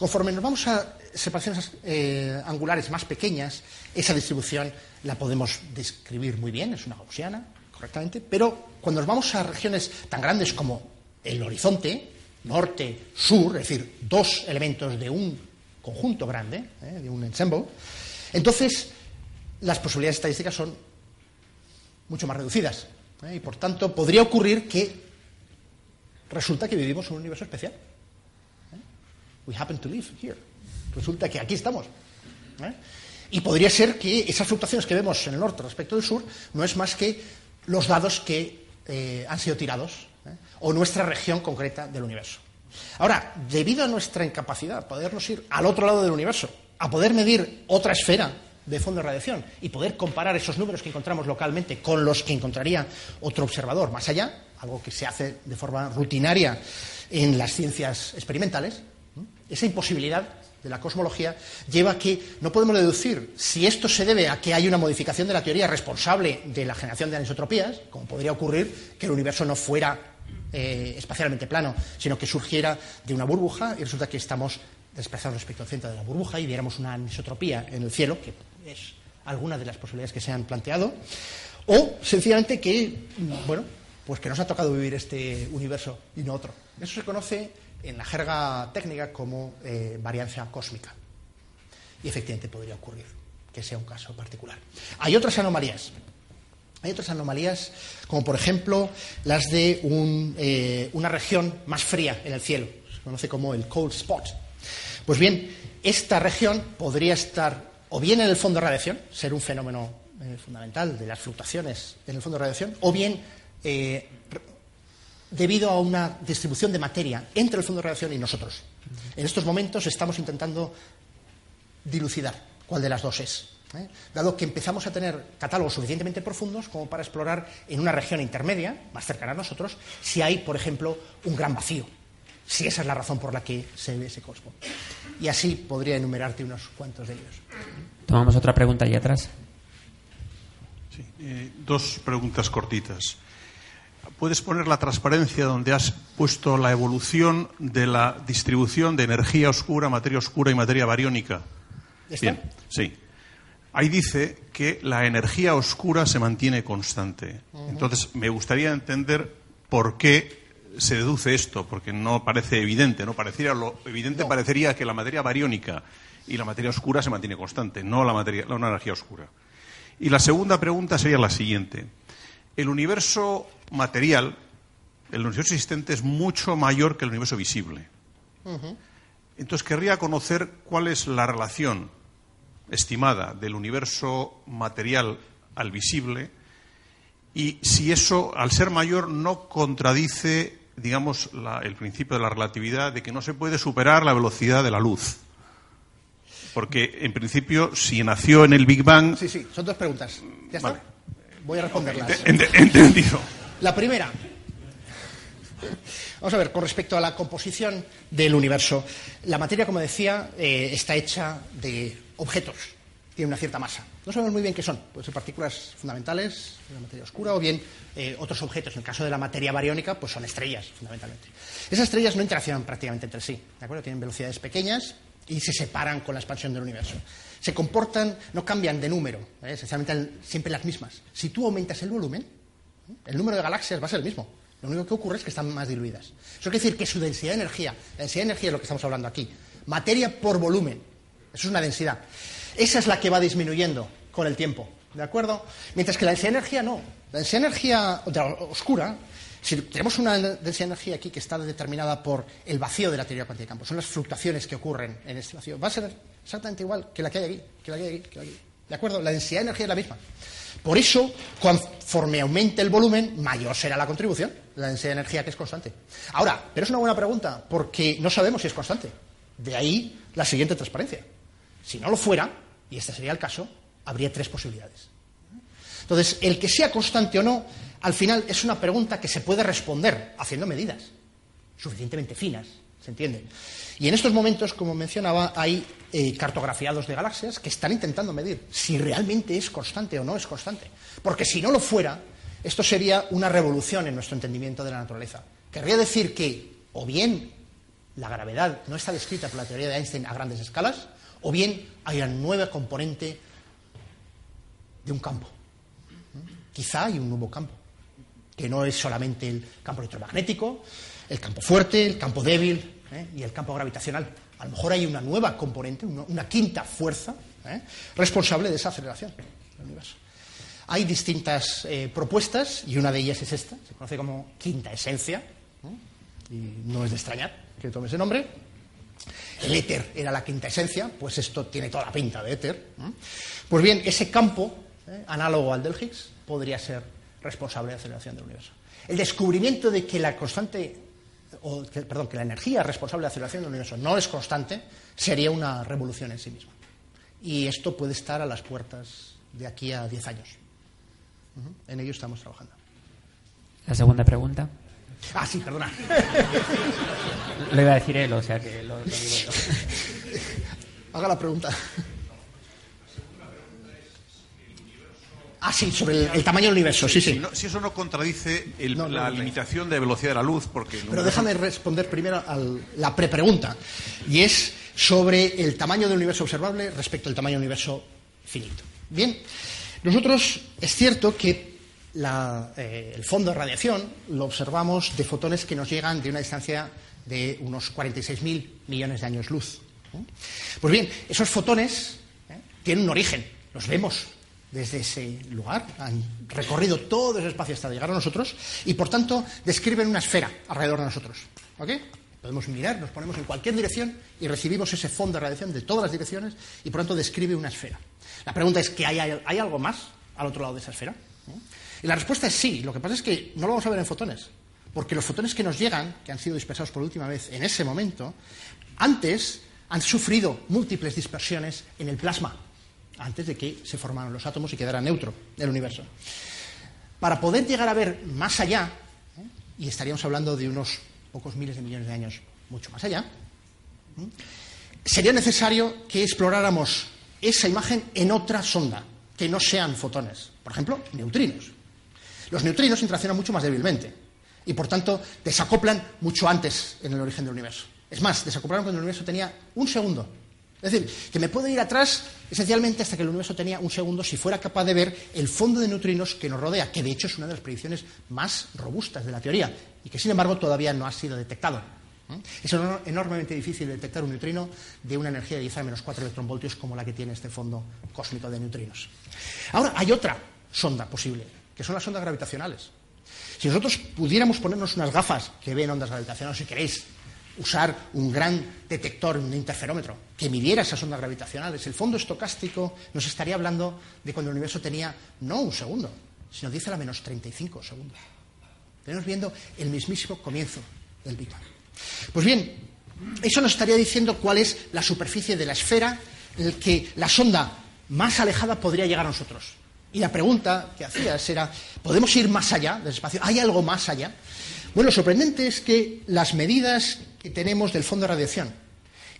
Conforme nos vamos a separaciones eh, angulares más pequeñas, esa distribución la podemos describir muy bien, es una gaussiana, correctamente, pero cuando nos vamos a regiones tan grandes como el horizonte, norte, sur, es decir, dos elementos de un conjunto grande, eh, de un ensemble, entonces las posibilidades estadísticas son mucho más reducidas. Eh, y por tanto, podría ocurrir que resulta que vivimos en un universo especial. Resulta que aquí estamos. ¿eh? Y podría ser que esas fluctuaciones que vemos en el norte respecto del sur no es más que los dados que eh, han sido tirados ¿eh? o nuestra región concreta del universo. Ahora, debido a nuestra incapacidad de podernos ir al otro lado del universo, a poder medir otra esfera de fondo de radiación y poder comparar esos números que encontramos localmente con los que encontraría otro observador más allá, algo que se hace de forma rutinaria en las ciencias experimentales, esa imposibilidad de la cosmología lleva a que no podemos deducir si esto se debe a que hay una modificación de la teoría responsable de la generación de anisotropías, como podría ocurrir que el universo no fuera eh, espacialmente plano, sino que surgiera de una burbuja y resulta que estamos desplazados respecto al centro de la burbuja y viéramos una anisotropía en el cielo, que es alguna de las posibilidades que se han planteado, o sencillamente que, bueno, pues que nos ha tocado vivir este universo y no otro. Eso se conoce en la jerga técnica como eh, cósmica. Y efectivamente podría ocurrir que sea un caso particular. Hay otras anomalías. Hay otras anomalías, como por ejemplo las de eh, una región más fría en el cielo. Se conoce como el cold spot. Pues bien, esta región podría estar o bien en el fondo de radiación, ser un fenómeno eh, fundamental de las fluctuaciones en el fondo de radiación, o bien debido a una distribución de materia entre el fondo de radiación y nosotros. En estos momentos estamos intentando dilucidar cuál de las dos es. ¿eh? Dado que empezamos a tener catálogos suficientemente profundos como para explorar en una región intermedia, más cercana a nosotros, si hay, por ejemplo, un gran vacío, si esa es la razón por la que se ve ese cosmos. Y así podría enumerarte unos cuantos de ellos. Tomamos otra pregunta ahí atrás. Eh, dos preguntas cortitas puedes poner la transparencia donde has puesto la evolución de la distribución de energía oscura, materia oscura y materia bariónica. Bien, sí. Ahí dice que la energía oscura se mantiene constante. Entonces, me gustaría entender por qué se deduce esto, porque no parece evidente, ¿no? Pareciera lo evidente parecería que la materia bariónica y la materia oscura se mantiene constante, no la materia, la energía oscura. Y la segunda pregunta sería la siguiente el universo material, el universo existente es mucho mayor que el universo visible. Entonces querría conocer cuál es la relación estimada del universo material al visible y si eso, al ser mayor, no contradice, digamos, el principio de la relatividad de que no se puede superar la velocidad de la luz. Porque, en principio, si nació en el Big Bang. Sí, sí, son dos preguntas. ¿Ya está? Voy a responderlas. entendido. La primera. Vamos a ver, con respecto a la composición del universo. La materia, como decía, eh, está hecha de objetos, tiene una cierta masa. No sabemos muy bien qué son, pueden ser partículas fundamentales la materia oscura o bien eh, otros objetos. En el caso de la materia bariónica, pues son estrellas, fundamentalmente. Esas estrellas no interaccionan prácticamente entre sí, ¿de acuerdo? Tienen velocidades pequeñas y se separan con la expansión del universo. Se comportan, no cambian de número, ¿eh? esencialmente siempre las mismas. Si tú aumentas el volumen, el número de galaxias va a ser el mismo. Lo único que ocurre es que están más diluidas. Eso quiere decir que su densidad de energía, la densidad de energía es lo que estamos hablando aquí, materia por volumen, eso es una densidad. Esa es la que va disminuyendo con el tiempo, ¿de acuerdo? Mientras que la densidad de energía no. La densidad de energía oscura, si tenemos una densidad de energía aquí que está determinada por el vacío de la teoría cuántica de campo, son las fluctuaciones que ocurren en este vacío, va a ser exactamente igual que la que hay aquí, que la que hay aquí, que la que hay aquí. ¿De acuerdo? La densidad de energía es la misma. Por eso, conforme aumente el volumen, mayor será la contribución, la densidad de energía que es constante. Ahora, pero es una buena pregunta, porque no sabemos si es constante. De ahí la siguiente transparencia. Si no lo fuera, y este sería el caso, habría tres posibilidades. Entonces, el que sea constante o no, al final es una pregunta que se puede responder haciendo medidas suficientemente finas, ¿se entiende? Y en estos momentos, como mencionaba, hay eh, cartografiados de galaxias que están intentando medir si realmente es constante o no es constante. Porque si no lo fuera, esto sería una revolución en nuestro entendimiento de la naturaleza. Querría decir que o bien la gravedad no está descrita por la teoría de Einstein a grandes escalas, o bien hay una nueva componente de un campo. Quizá hay un nuevo campo, que no es solamente el campo electromagnético, el campo fuerte, el campo débil, ¿eh? y el campo gravitacional. A lo mejor hay una nueva componente, una, quinta fuerza ¿eh? responsable de esa aceleración del universo. Hay distintas eh, propuestas y una de ellas es esta, se conoce como quinta esencia, y no es de extrañar que tome ese nombre. El éter era la quinta esencia, pues esto tiene toda la pinta de éter. Pues bien, ese campo, análogo al del Higgs, podría ser responsable de la aceleración del universo. El descubrimiento de que la constante o perdón, que la energía responsable de la aceleración del universo no es constante, sería una revolución en sí misma. Y esto puede estar a las puertas de aquí a 10 años. En ello estamos trabajando. La segunda pregunta. Ah, sí, perdona. Lo iba a decir él, o sea que lo, lo digo Haga la pregunta. Ah, sí, sobre el, tamaño del universo, sí, sí. Si, eso no contradice la limitación de velocidad de la luz, porque... Pero déjame responder primero a la prepregunta, y es sobre el tamaño del universo observable respecto al tamaño del universo finito. Bien, nosotros es cierto que eh, el fondo de radiación lo observamos de fotones que nos llegan de una distancia de unos 46.000 millones de años luz. Pues bien, esos fotones ¿eh? tienen un origen, los vemos desde ese lugar, han recorrido todo ese espacio hasta llegar a nosotros y, por tanto, describen una esfera alrededor de nosotros. ¿Ok? Podemos mirar, nos ponemos en cualquier dirección y recibimos ese fondo de radiación de todas las direcciones y, por tanto, describe una esfera. La pregunta es, ¿que hay, hay algo más al otro lado de esa esfera? Y la respuesta es sí. Lo que pasa es que no lo vamos a ver en fotones, porque los fotones que nos llegan, que han sido dispersados por última vez en ese momento, antes han sufrido múltiples dispersiones en el plasma antes de que se formaran los átomos y quedara neutro el universo. Para poder llegar a ver más allá, ¿eh? y estaríamos hablando de unos pocos miles de millones de años mucho más allá, ¿eh? sería necesario que exploráramos esa imagen en otra sonda, que no sean fotones. Por ejemplo, neutrinos. Los neutrinos interaccionan mucho más débilmente y, por tanto, desacoplan mucho antes en el origen del universo. Es más, desacoplaron cuando el universo tenía un segundo es decir, que me puedo ir atrás esencialmente hasta que el universo tenía un segundo si fuera capaz de ver el fondo de neutrinos que nos rodea, que de hecho es una de las predicciones más robustas de la teoría y que sin embargo todavía no ha sido detectado. ¿eh? Es enormemente difícil detectar un neutrino de una energía de 10 a menos 4 electronvoltios como la que tiene este fondo cósmico de neutrinos. Ahora, hay otra sonda posible, que son las ondas gravitacionales. Si nosotros pudiéramos ponernos unas gafas que ven ondas gravitacionales, si queréis, usar un gran detector, un interferómetro, que midiera esas ondas gravitacionales, el fondo estocástico nos estaría hablando de cuando el universo tenía no un segundo, sino 10 a la menos 35 segundos. Tenemos viendo el mismísimo comienzo del Big Bang. Pues bien, eso nos estaría diciendo cuál es la superficie de la esfera en la que la sonda más alejada podría llegar a nosotros. Y la pregunta que hacías era, ¿podemos ir más allá del espacio? ¿Hay algo más allá? Bueno, lo sorprendente es que las medidas que tenemos del fondo de radiación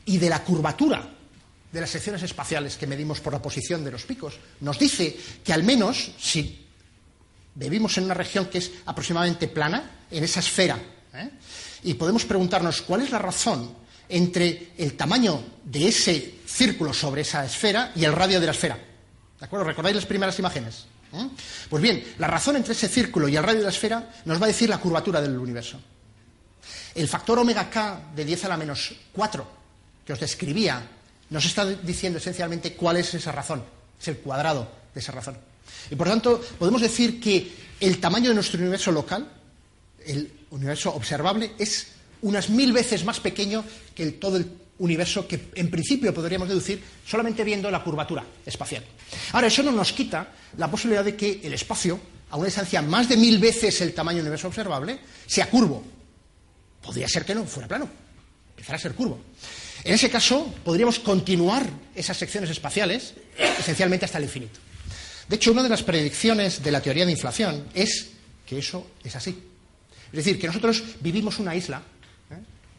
y de la curvatura de las secciones espaciales que medimos por la posición de los picos nos dice que al menos si vivimos en una región que es aproximadamente plana, en esa esfera, ¿eh? y podemos preguntarnos cuál es la razón entre el tamaño de ese círculo sobre esa esfera y el radio de la esfera. ¿De acuerdo? ¿Recordáis las primeras imágenes? ¿Eh? Pues bien, la razón entre ese círculo y el radio de la esfera nos va a decir la curvatura del universo. El factor omega k de 10 a la menos 4 que os describía nos está diciendo esencialmente cuál es esa razón. Es el cuadrado de esa razón. Y por tanto, podemos decir que el tamaño de nuestro universo local, el universo observable, es unas mil veces más pequeño que todo el universo que en principio podríamos deducir solamente viendo la curvatura espacial. Ahora, eso no nos quita la posibilidad de que el espacio, a una distancia más de mil veces el tamaño del universo observable, sea curvo. Podría ser que no fuera plano, empezara a ser curvo. En ese caso, podríamos continuar esas secciones espaciales esencialmente hasta el infinito. De hecho, una de las predicciones de la teoría de inflación es que eso es así. Es decir, que nosotros vivimos una isla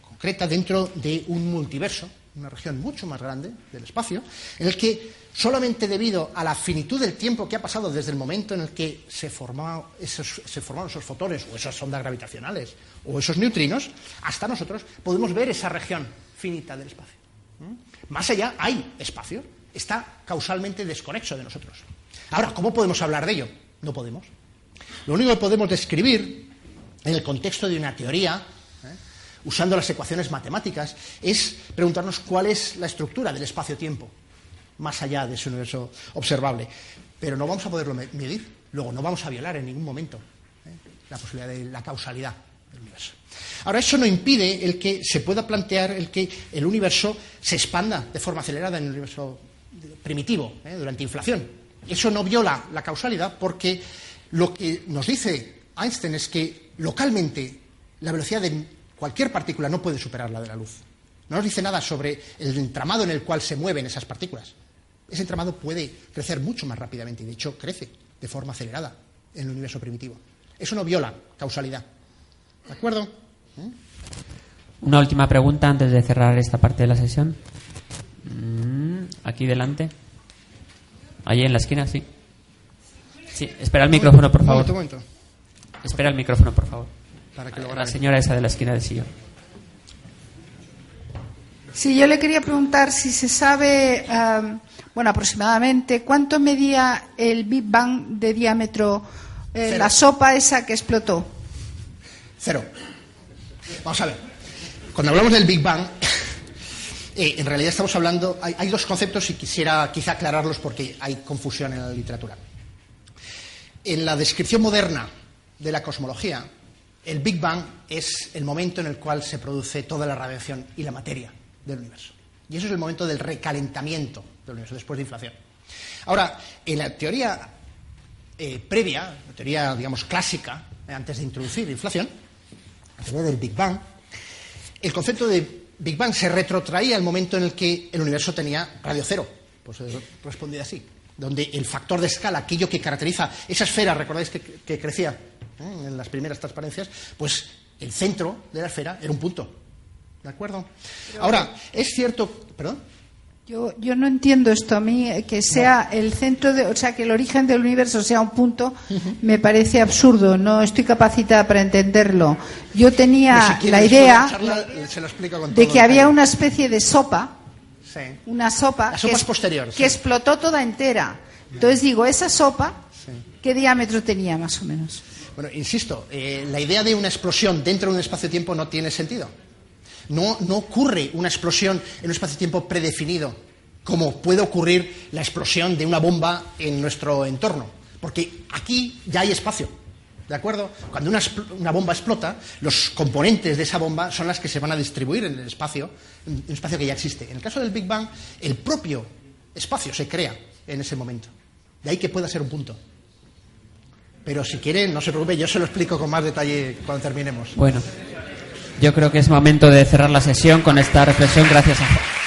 concreta dentro de un multiverso, una región mucho más grande del espacio, en el que solamente debido a la finitud del tiempo que ha pasado desde el momento en el que se, esos, se formaron esos fotones o esas ondas gravitacionales o esos neutrinos, hasta nosotros podemos ver esa región finita del espacio. ¿Mm? Más allá hay espacio, está causalmente desconexo de nosotros. Ahora, ¿cómo podemos hablar de ello? No podemos. Lo único que podemos describir en el contexto de una teoría usando las ecuaciones matemáticas, es preguntarnos cuál es la estructura del espacio-tiempo, más allá de ese universo observable. Pero no vamos a poderlo medir, luego no vamos a violar en ningún momento ¿eh? la posibilidad de la causalidad Ahora, eso no impide el que se pueda plantear el que el universo se expanda de forma acelerada en el universo primitivo, ¿eh? durante inflación. Eso no viola la causalidad porque lo que nos dice Einstein es que localmente la velocidad de Cualquier partícula no puede superar la de la luz. No nos dice nada sobre el entramado en el cual se mueven esas partículas. Ese entramado puede crecer mucho más rápidamente y, de hecho, crece de forma acelerada en el universo primitivo. Eso no viola causalidad. ¿De acuerdo? Una última pregunta antes de cerrar esta parte de la sesión. Mm, aquí delante. Allí en la esquina, sí. Sí, espera el micrófono, por favor. Espera el micrófono, por favor la señora esa de la esquina del sillón. Sí, yo le quería preguntar si se sabe, bueno, aproximadamente, cuánto medía el Big Bang de diámetro, eh, la sopa esa que explotó. Cero. Vamos a ver. Cuando hablamos del Big Bang, eh, en realidad estamos hablando, hay, dos conceptos y quisiera quizá aclararlos porque hay confusión en la literatura. En la descripción moderna de la cosmología, el Big Bang es el momento en el cual se produce toda la radiación y la materia del universo. Y eso es el momento del recalentamiento del universo, después de inflación. Ahora, en la teoría eh, previa, la teoría, digamos, clásica, antes de introducir inflación, la teoría del Big Bang, el concepto de Big Bang se retrotraía al momento en el que el universo tenía radio cero. Pues respondía así. Donde el factor de escala, aquello que caracteriza esa esfera, recordáis que crecía ¿eh? en las primeras transparencias, pues el centro de la esfera era un punto. ¿De acuerdo? Ahora, es cierto. ¿Perdón? Yo, yo no entiendo esto. A mí, eh, que sea el centro, de, o sea, que el origen del universo sea un punto, me parece absurdo. No estoy capacitada para entenderlo. Yo tenía la idea de que había una especie de sopa, una sopa, que, explotó toda entera. Entonces digo, esa sopa, ¿qué diámetro tenía más o menos? Bueno, insisto, eh, la idea de una explosión dentro de un espacio-tiempo no tiene sentido. No, no ocurre una explosión en un espacio-tiempo predefinido, como puede ocurrir la explosión de una bomba en nuestro entorno. Porque aquí ya hay espacio. ¿De acuerdo? Cuando una, una, bomba explota, los componentes de esa bomba son las que se van a distribuir en el espacio, en un espacio que ya existe. En el caso del Big Bang, el propio espacio se crea en ese momento. De ahí que pueda ser un punto. Pero si quiere, no se preocupe, yo se lo explico con más detalle cuando terminemos. Bueno, yo creo que es momento de cerrar la sesión con esta reflexión. Gracias a